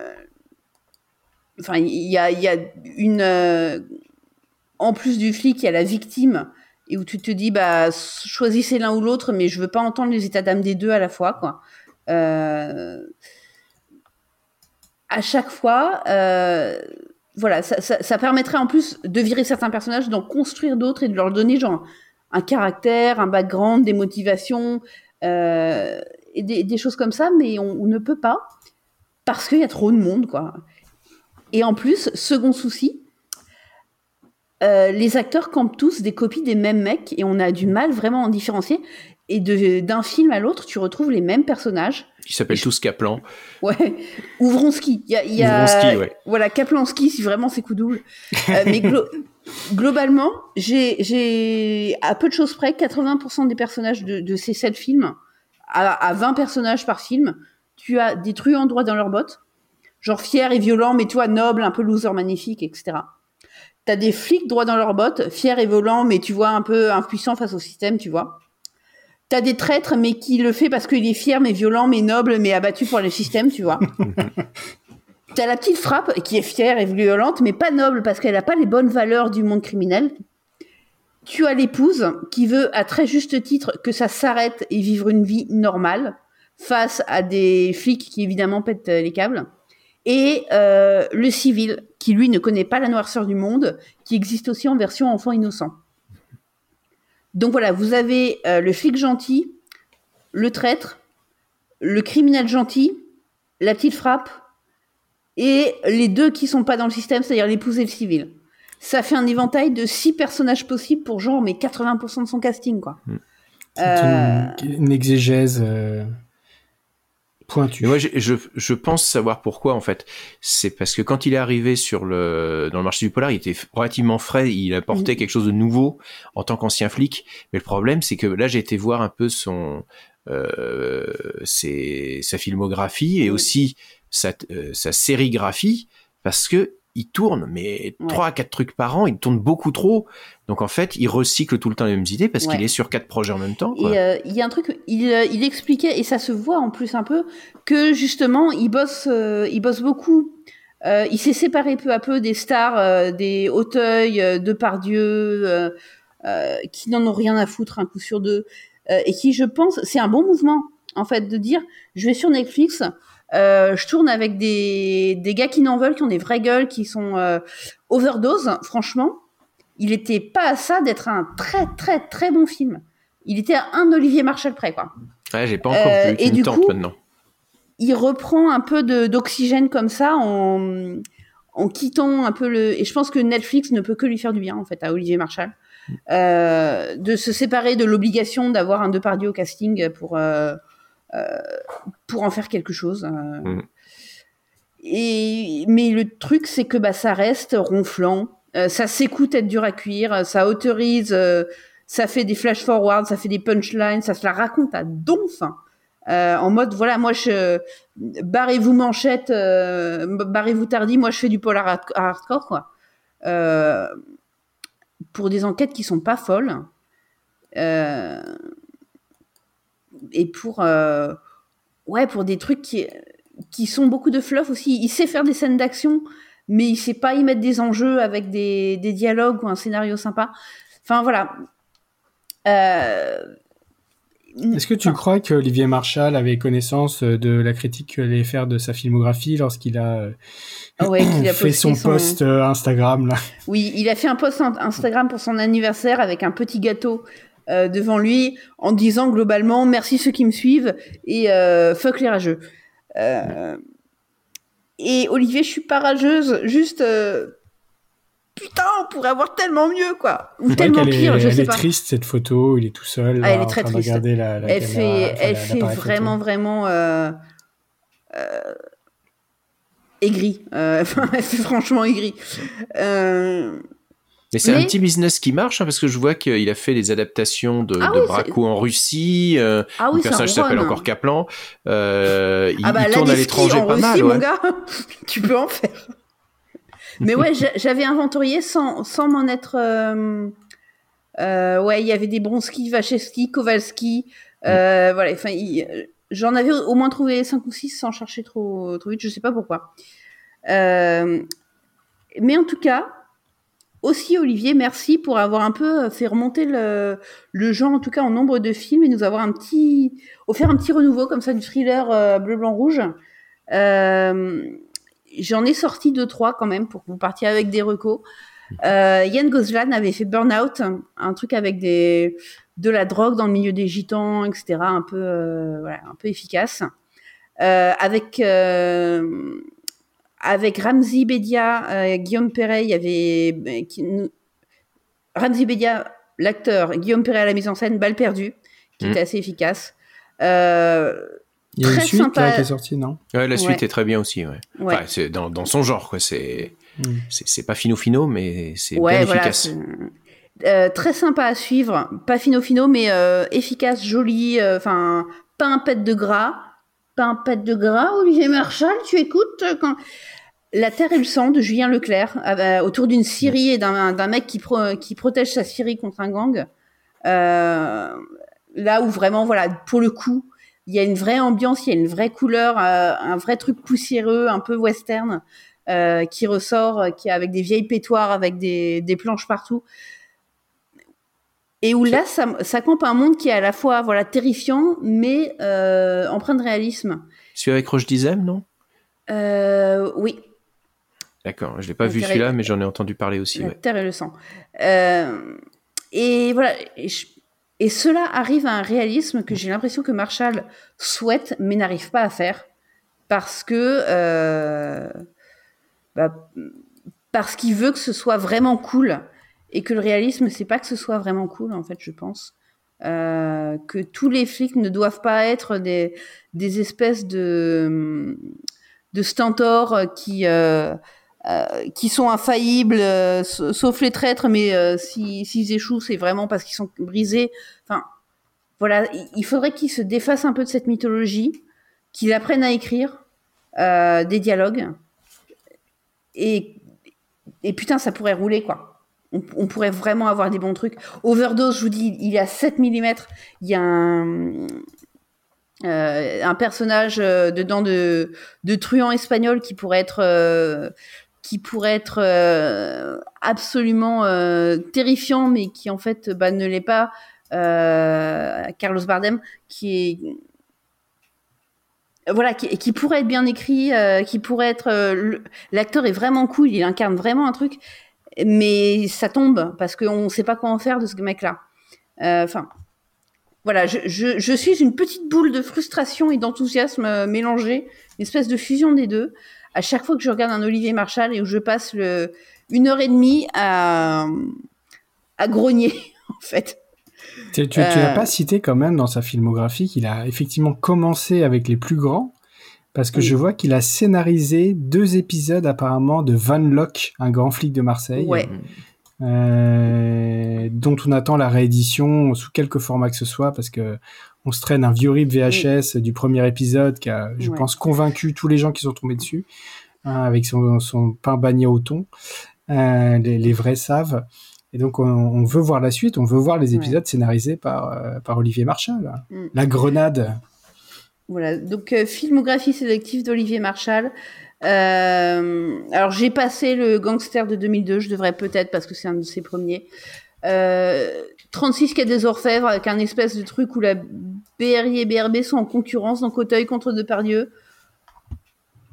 Enfin, il y a, y a une. euh, en plus du flic, il y a la victime, et où tu te dis, bah, choisissez l'un ou l'autre, mais je veux pas entendre les états d'âme des deux à la fois, quoi. Euh, à chaque fois, euh, voilà, ça, ça, permettrait en plus de virer certains personnages, d'en construire d'autres et de leur donner genre un caractère, un background, des motivations euh, des choses comme ça, mais on, on ne peut pas parce qu'il y a trop de monde, quoi. Et en plus, second souci, euh, les acteurs campent tous des copies des mêmes mecs et on a du mal vraiment à en différencier. Et de- d'un film à l'autre, tu retrouves les mêmes personnages. Qui s'appellent tous Kaplan. Ouais, ou Vronsky. Il y a, y a- Vronsky, ouais. Voilà, Kaplansky, si vraiment c'est coup double. Euh, mais glo- globalement, j'ai, j'ai, à peu de choses près, 80% des personnages de, de ces 7 films, à, à 20 personnages par film, tu as des truands droits dans leurs bottes, genre fiers et violents, mais toi, nobles, un peu loser magnifique, etc. T'as des flics droits dans leurs bottes, fiers et violents, mais tu vois, un peu impuissants face au système, tu vois. T'as des traîtres, mais qui le fait parce qu'il est fier, mais violent, mais noble, mais abattu pour le système, tu vois. T'as la petite frappe qui est fière et violente, mais pas noble parce qu'elle n'a pas les bonnes valeurs du monde criminel. Tu as l'épouse qui veut à très juste titre que ça s'arrête et vivre une vie normale face à des flics qui évidemment pètent les câbles. Et euh, le civil qui lui ne connaît pas la noirceur du monde, qui existe aussi en version enfant innocent. Donc voilà, vous avez euh, le flic gentil, le traître, le criminel gentil, la petite frappe, et les deux qui sont pas dans le système, c'est-à-dire l'épouse et le civil. Ça fait un éventail de six personnages possibles pour genre mais 80% de son casting quoi. Une, une exégèse euh, pointue. Mais moi, je, je pense savoir pourquoi, en fait. C'est parce que quand il est arrivé sur le, dans le marché du polar, il était relativement frais, il apportait Mhm. quelque chose de nouveau en tant qu'ancien flic. Mais le problème, c'est que là, j'ai été voir un peu son, euh, ses- sa filmographie et aussi sa, euh, sa sérigraphie, parce que il tourne, mais trois à quatre trucs par an, il tourne beaucoup trop. Donc en fait, il recycle tout le temps les mêmes idées parce Ouais. qu'il est sur quatre projets en même temps. quoi. Et euh, il y a un truc, il, euh, il expliquait, et ça se voit en plus un peu, que justement, il bosse, euh, il bosse beaucoup. Euh, il s'est séparé peu à peu des stars, des Auteuil, Depardieu, qui n'en ont rien à foutre un coup sur deux, et qui, je pense, c'est un bon mouvement, en fait, de dire, je vais sur Netflix, euh, je tourne avec des, des gars qui n'en veulent, qui ont des vraies gueules, qui sont euh, overdose, franchement. Il était pas à ça d'être un très très très bon film. Il était à un Olivier Marshall près, quoi. Ouais, j'ai pas encore Euh, vu. et du tentes coup, maintenant. Il reprend un peu d'oxygène comme ça en, en quittant un peu le. Et je pense que Netflix ne peut que lui faire du bien, en fait, à Olivier Marshall. Euh, de se séparer de l'obligation d'avoir un Depardieu au casting pour, euh, pour en faire quelque chose. euh. Et, mais le truc, c'est que bah, ça reste ronflant, euh, ça s'écoute être dur à cuire, ça autorise, euh, ça fait des flash forward, ça fait des punchlines, ça se la raconte à donf. hein. Euh, en mode, voilà, moi, je barrez-vous manchette, euh, barrez-vous tardi, moi, je fais du polar hard- hardcore, quoi. Euh, pour des enquêtes qui sont pas folles. Et pour, euh, ouais, pour des trucs qui, qui sont beaucoup de fluff aussi. Il sait faire des scènes d'action, mais il sait pas y mettre des enjeux avec des, des dialogues ou un scénario sympa. Enfin, voilà. Euh, Est-ce que tu crois que Olivier Marshall avait connaissance de la critique qu'il allait faire de sa filmographie lorsqu'il a, Ah ouais, qu'il a fait son, son- post euh, Instagram là? Oui, il a fait un post in- Instagram pour son anniversaire avec un petit gâteau euh, devant lui en disant globalement merci ceux qui me suivent et euh, fuck les rageux. Euh, et Olivier, je suis pas rageuse, juste putain, on pourrait avoir tellement mieux quoi, ou tellement est- pire, je elle sais est pas. triste cette photo, il est tout seul. Ah, là, elle est très triste. regarder la, la elle caméra, fait, enfin, elle la- fait photo. vraiment, vraiment aigrie. Euh, Enfin, elle fait franchement aigrie. Euh, Mais c'est un petit business qui marche, hein, parce que je vois qu'il a fait des adaptations de, Ah de oui, Braco en Russie. euh, Ah oui, le personnage s'appelle encore Kaplan. Euh, il, ah bah il tourne à l'étranger pas Russie, mal. mon gars, tu peux en faire. Mais ouais, j'a- j'avais inventorié sans, sans m'en être. euh, euh, ouais, il y avait des Bronski, Vachevski, Kowalski. euh, Voilà, enfin, j'en avais au moins trouvé 5 ou 6 sans chercher trop, trop vite, je sais pas pourquoi. Mais en tout cas, aussi Olivier, merci pour avoir un peu fait remonter le, genre, en tout cas en nombre de films, et nous avoir un petit, offert un petit renouveau comme ça du thriller euh, bleu, blanc, rouge. Euh, J'en ai sorti deux trois quand même pour que vous partiez avec des recos. Euh, Yann Gozlan avait fait Burnout, un truc avec de la drogue dans le milieu des gitans, etc. Un peu euh, un peu efficace. Euh, avec euh, avec Ramzi Bedia, euh, Guillaume Perret, il y avait euh, qui, nous- Ramzi Bedia, l'acteur, Guillaume Perret à la mise en scène, Balle perdue, qui Mm. était assez efficace. Euh, Il y a une très suite sympa. là, qui est sortie, non? Ouais, la suite Ouais. est très bien aussi. Ouais. Ouais. Enfin, c'est dans, dans son genre, quoi. C'est Mm. c'est pas fino fino, mais c'est Ouais, bien voilà, efficace. euh, très sympa à suivre, pas fino fino, mais euh, efficace, joli. euh, Enfin, pas un pet de gras, pet de gras. Olivier Marchal, tu écoutes euh, quand La Terre et le sang de Julien Leclerc euh, euh, autour d'une scierie et d'un mec qui, pro- qui protège sa scierie contre un gang. Là où vraiment, voilà, pour le coup, il y a une vraie ambiance, il y a une vraie couleur, un vrai truc poussiéreux, un peu western, qui ressort, qui avec des vieilles pétoires, avec des planches partout. Et où là, ça, ça campe un monde qui est à la fois voilà terrifiant, mais euh, empreint de réalisme. Celui avec Roche Dizem, non? Euh, oui, D'accord, je l'ai pas La vu celui-là, mais j'en ai entendu parler aussi. la ouais. terre et le sang. Euh, et voilà. Et, je- et cela arrive à un réalisme que j'ai l'impression que Marshall souhaite, mais n'arrive pas à faire. Parce que. bah, parce qu'il veut que ce soit vraiment cool. Et que le réalisme, c'est pas que ce soit vraiment cool, en fait, je pense. Euh, que tous les flics ne doivent pas être des, espèces de, de stentors qui, euh, euh, sont infaillibles, sa- sauf les traîtres, mais euh, si- s'ils échouent, c'est vraiment parce qu'ils sont brisés. Enfin, voilà, il- faudrait qu'ils se défassent un peu de cette mythologie, qu'ils apprennent à écrire des dialogues. Et putain, ça pourrait rouler, quoi. On, pourrait vraiment avoir des bons trucs. Overdose, je vous dis, il est à 7 mm. Il y a un, euh, personnage euh, dedans de, truand espagnol qui pourrait être euh, absolument terrifiant mais qui en fait bah, ne l'est pas Carlos Bardem qui voilà pourrait être bien écrit qui pourrait être l'acteur est vraiment cool il incarne vraiment un truc mais ça tombe parce qu'on ne sait pas quoi en faire de ce mec là enfin voilà, je, je, je suis une petite boule de frustration et d'enthousiasme euh, mélangés, une espèce de fusion des deux. À chaque fois que je regarde un Olivier Marchal et où je passe le, une heure et demie à, à grogner, en fait. Tu, tu, tu Euh. l'as pas cité quand même dans sa filmographie qu'il a effectivement commencé avec les plus grands, parce que Oui. je vois qu'il a scénarisé deux épisodes apparemment de Van Locke, un grand flic de Marseille, Ouais. euh, dont on attend la réédition sous quelque format que ce soit, parce que on se traîne un vieux rip VHS du premier épisode qui a, je Ouais. pense, convaincu tous les gens qui sont tombés dessus, hein, avec son, son pain bagné au thon. Euh, les, les vrais savent. Et donc, on, on veut voir la suite, on veut voir les épisodes scénarisés par, euh, par Olivier Marchal. Mm. La grenade. Voilà, donc euh, filmographie sélective d'Olivier Marchal. Euh, alors j'ai passé le gangster de 2002, je devrais peut-être parce que c'est un de ses premiers. Euh, 36 quai des Orfèvres avec un espèce de truc où la BRI et BRB sont en concurrence dans Coteuil contre Depardieu.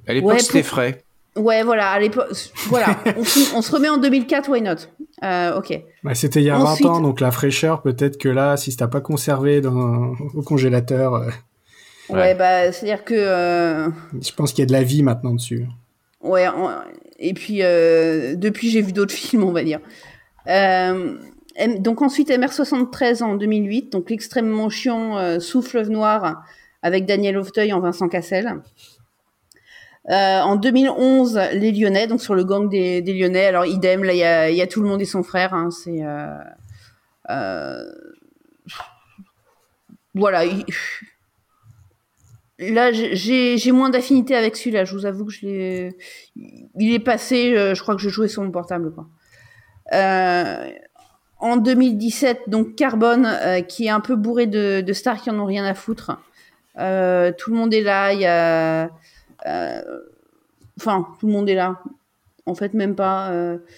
À l'époque, Ouais, c'était pour- frais. Ouais, voilà, à l'époque, voilà, on, se- on se remet en 2004, why not? Euh, Ok. Bah, C'était il y a Ensuite- 20 ans, donc la fraîcheur, peut-être que là, si t'as pas conservé dans, au congélateur, Ouais, bah, c'est-à-dire que. euh, je pense qu'il y a de la vie maintenant dessus. Ouais, et puis euh, depuis j'ai vu d'autres films, on va dire. Euh, M- donc ensuite MR73 en 2008, donc l'extrêmement chiant Sous Fleuve Noir avec Daniel Auteuil en Vincent Cassel. Euh, en 2011, les Lyonnais, donc sur le gang des, des Lyonnais. Alors idem, là il y a, il y a tout le monde et son frère. Hein, c'est euh, euh, voilà. il- Là, j'ai moins d'affinité avec celui-là. Je vous avoue que je l'ai. Il est passé. euh, Je crois que je jouais sur mon portable, quoi. Euh, en 2017, donc Carbone, euh, qui est un peu bourré de, de stars qui en ont rien à foutre. Euh, tout le monde est là. Il y a. Enfin, tout le monde est là. En fait, même pas.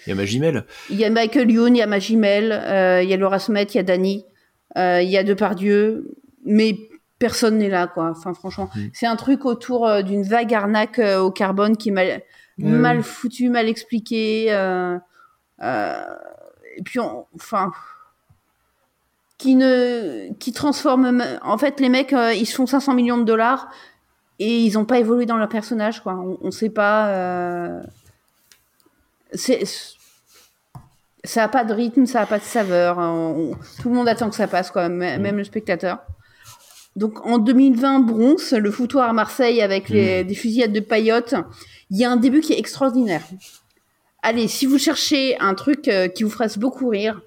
Il y a Magimel. il y a Michael Youn, il y a Magimel, il y a Laura Smet, il y a Dany, il y a Depardieu, mais personne n'est là, quoi. Enfin, franchement, Mm. c'est un truc autour euh, d'une vague arnaque euh, au carbone qui est mal, Ouais, mal ouais. foutu, mal expliqué. euh, et puis, on- enfin, qui ne, qui transforme. En fait, les mecs, ils se font 500 millions de dollars et ils n'ont pas évolué dans leur personnage, quoi. On, on sait pas. c'est ça a pas de rythme, ça a pas de saveur. hein. On- tout le monde attend que ça passe, quoi, m- même le spectateur. Donc en 2020, Bronx, le foutoir à Marseille avec les, des fusillades de paillotes, il y a un début qui est extraordinaire. Allez, si vous cherchez un truc euh, qui vous fasse beaucoup rire,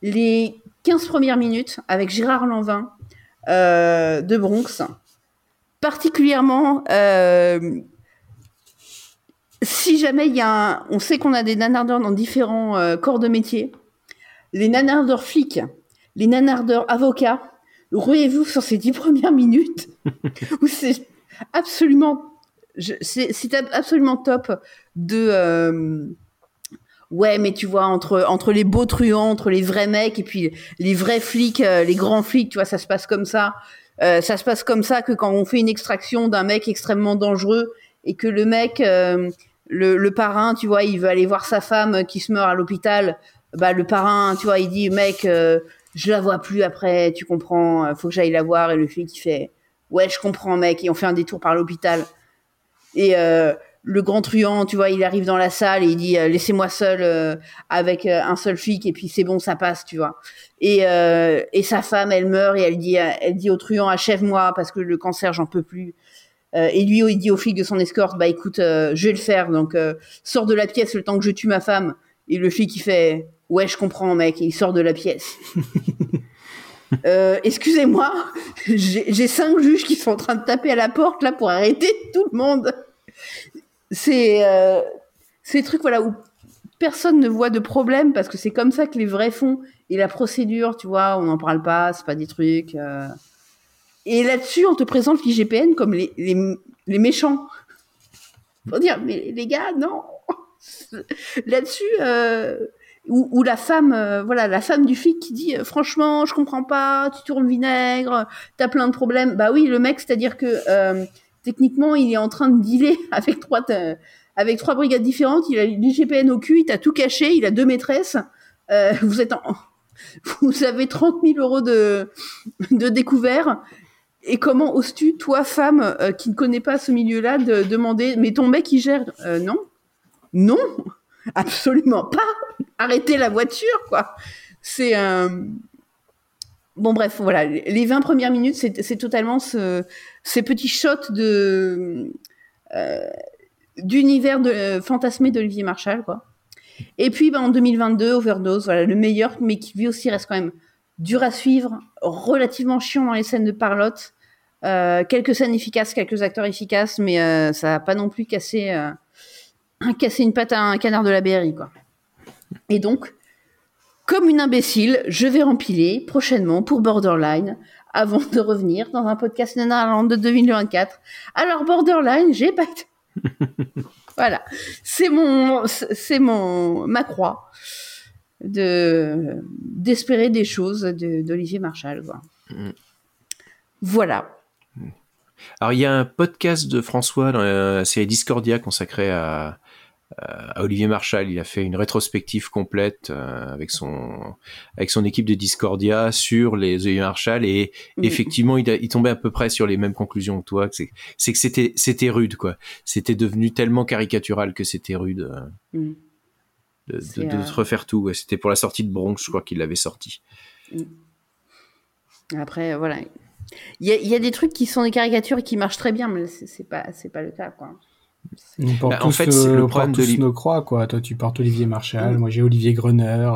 les 15 premières minutes avec Gérard Lanvin euh, de Bronx, particulièrement euh, si jamais il y a un, on sait qu'on a des nanardeurs dans différents corps de métier, les nanardeurs flics, les nanardeurs avocats, ruez-vous sur ces dix premières minutes où c'est absolument, c'est c'est ab- absolument top de, euh, ouais, mais tu vois entre entre les beaux truands, entre les vrais mecs et puis les vrais flics, euh, les grands flics, tu vois, ça se passe comme ça. Euh, ça se passe comme ça que quand on fait une extraction d'un mec extrêmement dangereux et que le mec, euh, le, le parrain, tu vois, il veut aller voir sa femme qui se meurt à l'hôpital, bah le parrain, tu vois, il dit mec, je la vois plus après, tu comprends, euh, faut que j'aille la voir et le flic il fait ouais je comprends mec et on fait un détour par l'hôpital et euh, le grand truand, tu vois, il arrive dans la salle et il dit euh, laissez-moi seul avec un seul flic et puis c'est bon, ça passe, tu vois. Et, et sa femme, elle meurt et elle dit, elle dit au truand achève-moi parce que le cancer, j'en peux plus. Et lui, il dit au flic de son escorte bah écoute, je vais le faire, donc sors de la pièce le temps que je tue ma femme. Et le flic il fait ouais je comprends mec il sort de la pièce. Euh, excusez-moi, j'ai cinq juges qui sont en train de taper à la porte là pour arrêter tout le monde. C'est euh, ces trucs voilà où personne ne voit de problème parce que c'est comme ça que les vrais font et la procédure, tu vois, on n'en parle pas, c'est pas des trucs. euh. Et là-dessus, on te présente l'IGPN comme les, les, les méchants. Faut dire, mais les gars, non. Là-dessus, où la femme, euh, voilà, la femme du flic qui dit, euh, franchement, je comprends pas, tu tournes vinaigre, t'as plein de problèmes. Bah oui, le mec, c'est-à-dire que euh, techniquement, il est en train de dealer avec trois, euh, avec trois brigades différentes. Il a l'IGPN au cul, il t'a tout caché, il a deux maîtresses. Euh, vous êtes en, vous avez 30 000 euros de, de découvert. Et comment oses-tu, toi, femme, euh, qui ne connais pas ce milieu-là, de demander, mais ton mec, il gère Euh, Non, non, absolument pas. Arrêtez la voiture, quoi. C'est un. Bon, bref, voilà. Les 20 premières minutes, c'est totalement ce, ces petits shots de. euh, d'univers euh, fantasmé d'Olivier Marchal, quoi. Et puis, ben, en 2022, Overdose, voilà, le meilleur, mais qui lui aussi reste quand même dur à suivre, relativement chiant dans les scènes de parlotte. Euh, quelques scènes efficaces, quelques acteurs efficaces, mais euh, ça n'a pas non plus cassé, cassé une patte à un canard de la BRI, quoi. Et donc, comme une imbécile, je vais empiler prochainement pour Borderline avant de revenir dans un podcast Nanarland de 2024. Alors, Borderline, j'ai pas voilà, c'est mon, c'est mon, ma croix de d'espérer des choses de- d'Olivier Marchal. Quoi. Mm. Voilà. Alors, il y a un podcast de François dans la série Discordia consacré à, à Olivier Marchal. Il a fait une rétrospective complète euh, avec son avec son équipe de Discordia sur les Olivier Marchal et Mhm. effectivement, il, a- il tombait à peu près sur les mêmes conclusions que toi. C'est c'est que c'était c'était rude quoi. C'était devenu tellement caricatural que c'était rude euh, Mm. de, de, de euh, te refaire tout. ouais. C'était pour la sortie de Bronx, je crois qu'il l'avait sorti. Après, voilà. Il y, y a des trucs qui sont des caricatures et qui marchent très bien, mais c'est c'est pas, c'est pas le cas, quoi. On porte Bah, en tous, fait, euh, le problème de tous nos croix, quoi. Toi, tu portes Olivier Marshall, moi j'ai Olivier Gruner.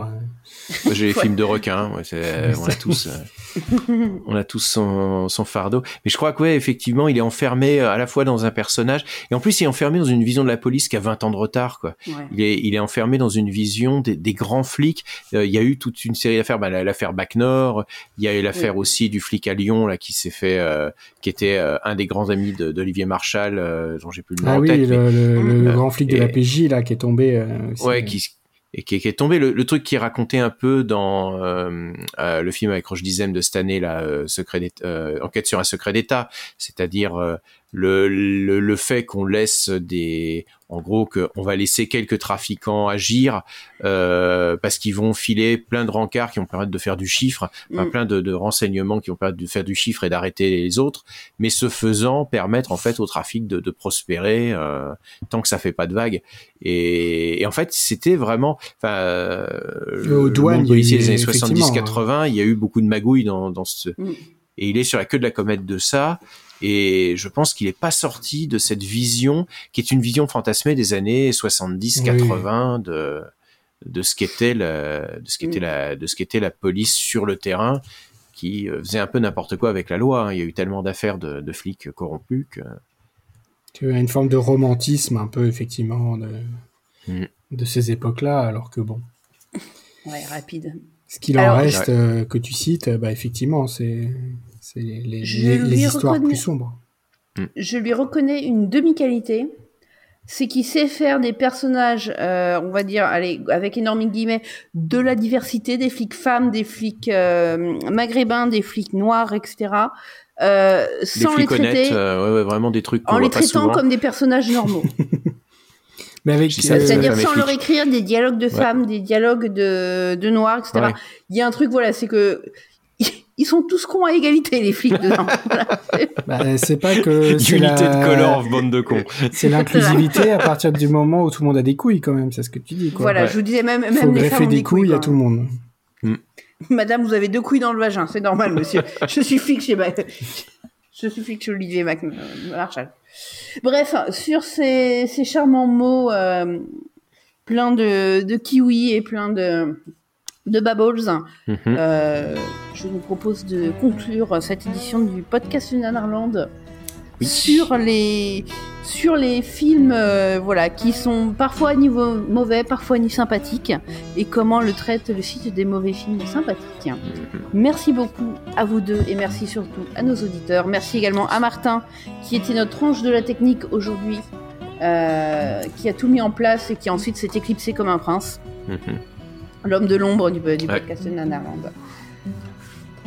Euh. Moi, j'ai les Ouais. films de requins. ouais, c'est- on a tous, euh, on a tous son, son fardeau. Mais je crois que ouais, effectivement, il est enfermé euh, à la fois dans un personnage et en plus, il est enfermé dans une vision de la police qui a 20 ans de retard, quoi. Ouais. Il est, il est enfermé dans une vision des, des grands flics. Euh, il y a eu toute une série d'affaires, bah, la- l'affaire Bac Nord. Il y a eu l'affaire Oui. aussi du flic à Lyon là qui s'est fait, euh, qui était euh, un des grands amis de- d'Olivier Marshall, euh, dont j'ai plus le nom Ah en oui, tête. le, mais- le- le Euh, grand flic de la PJ là qui est tombé. euh, aussi. ouais, qui et qui, qui est tombé. Le, le truc qui est raconté un peu dans euh, euh, le film avec Roche Dizem de cette année, là, euh, secret euh, enquête sur un secret d'État, c'est-à-dire euh, le, le, le fait qu'on laisse des, en gros, qu'on va laisser quelques trafiquants agir euh, parce qu'ils vont filer plein de rencarts qui vont permettre de faire du chiffre, enfin, Mm. plein de, de renseignements qui vont permettre de faire du chiffre et d'arrêter les autres, mais ce faisant permettre en fait au trafic de, de prospérer euh, tant que ça fait pas de vagues. Et, et en fait, c'était vraiment, enfin, euh, le, a policier des années effectivement, 70-80, il y a eu beaucoup de magouilles dans, dans ce, Mm. et il est sur la queue de la comète de ça. Et je pense qu'il est pas sorti de cette vision qui est une vision fantasmée des années 70-80 de de ce qu'était la de ce qu'était Mm. la de ce qu'était la police sur le terrain qui euh, faisait un peu n'importe quoi avec la loi. hein. Il y a eu tellement d'affaires de, de flics corrompus que Tu as une forme de romantisme un peu effectivement de, Mm. de ces époques-là, alors que bon, Ouais, rapide. ce qu'il en reste Ouais. euh, que tu cites, bah effectivement, c'est c'est les, les, Je les- lui les histoires reconnais- plus sombres. Je lui reconnais une demi-qualité, c'est qu'il sait faire des personnages, euh, on va dire, allez, avec énormément de guillemets, de la diversité, des flics femmes, des flics euh, maghrébins, des flics noirs, etc. Euh, sans les traiter, honnêtes, euh, ouais, ouais, vraiment des trucs en les traitant comme des personnages normaux. Mais avec euh, C'est-à-dire sans flics. leur écrire des dialogues de femmes, des dialogues de, de noirs, etc. Ouais. Il y a un truc, voilà, c'est que ils sont tous cons à égalité, les flics dedans. Voilà. bah, c'est pas que c'est Unité la- de color, bande de cons. C'est l'inclusivité à partir du moment où tout le monde a des couilles quand même, c'est ce que tu dis. Quoi. Voilà, je vous disais même, Faut même les greffer femmes ont des des couilles à tout le monde. Madame, vous avez deux couilles dans le vagin, c'est normal, monsieur. je suis flic chez Je suis flic chez Olivier Mac... Marshall. Bref, sur ces, ces charmants mots euh, pleins de, de kiwi et plein de, de babbles, Mhm. euh, je vous propose de conclure cette édition du podcast Nanarland sur les sur les films euh, voilà qui sont parfois à niveau mauvais, parfois à niveau sympathique et comment le traite le site des mauvais films sympathiques. Merci beaucoup à vous deux et merci surtout à nos auditeurs. Merci également à Martin qui était notre ange de la technique aujourd'hui, euh, qui a tout mis en place et qui ensuite s'est éclipsé comme un prince, Mhm. L'homme de l'ombre du, du Ouais. podcast Nanarland.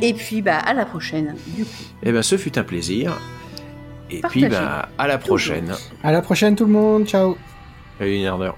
Et puis bah à la prochaine. Du coup. Eh ben, ce fut un plaisir. Et puis, bah, à la prochaine. À la prochaine tout le monde, ciao Salut, Nerdeur.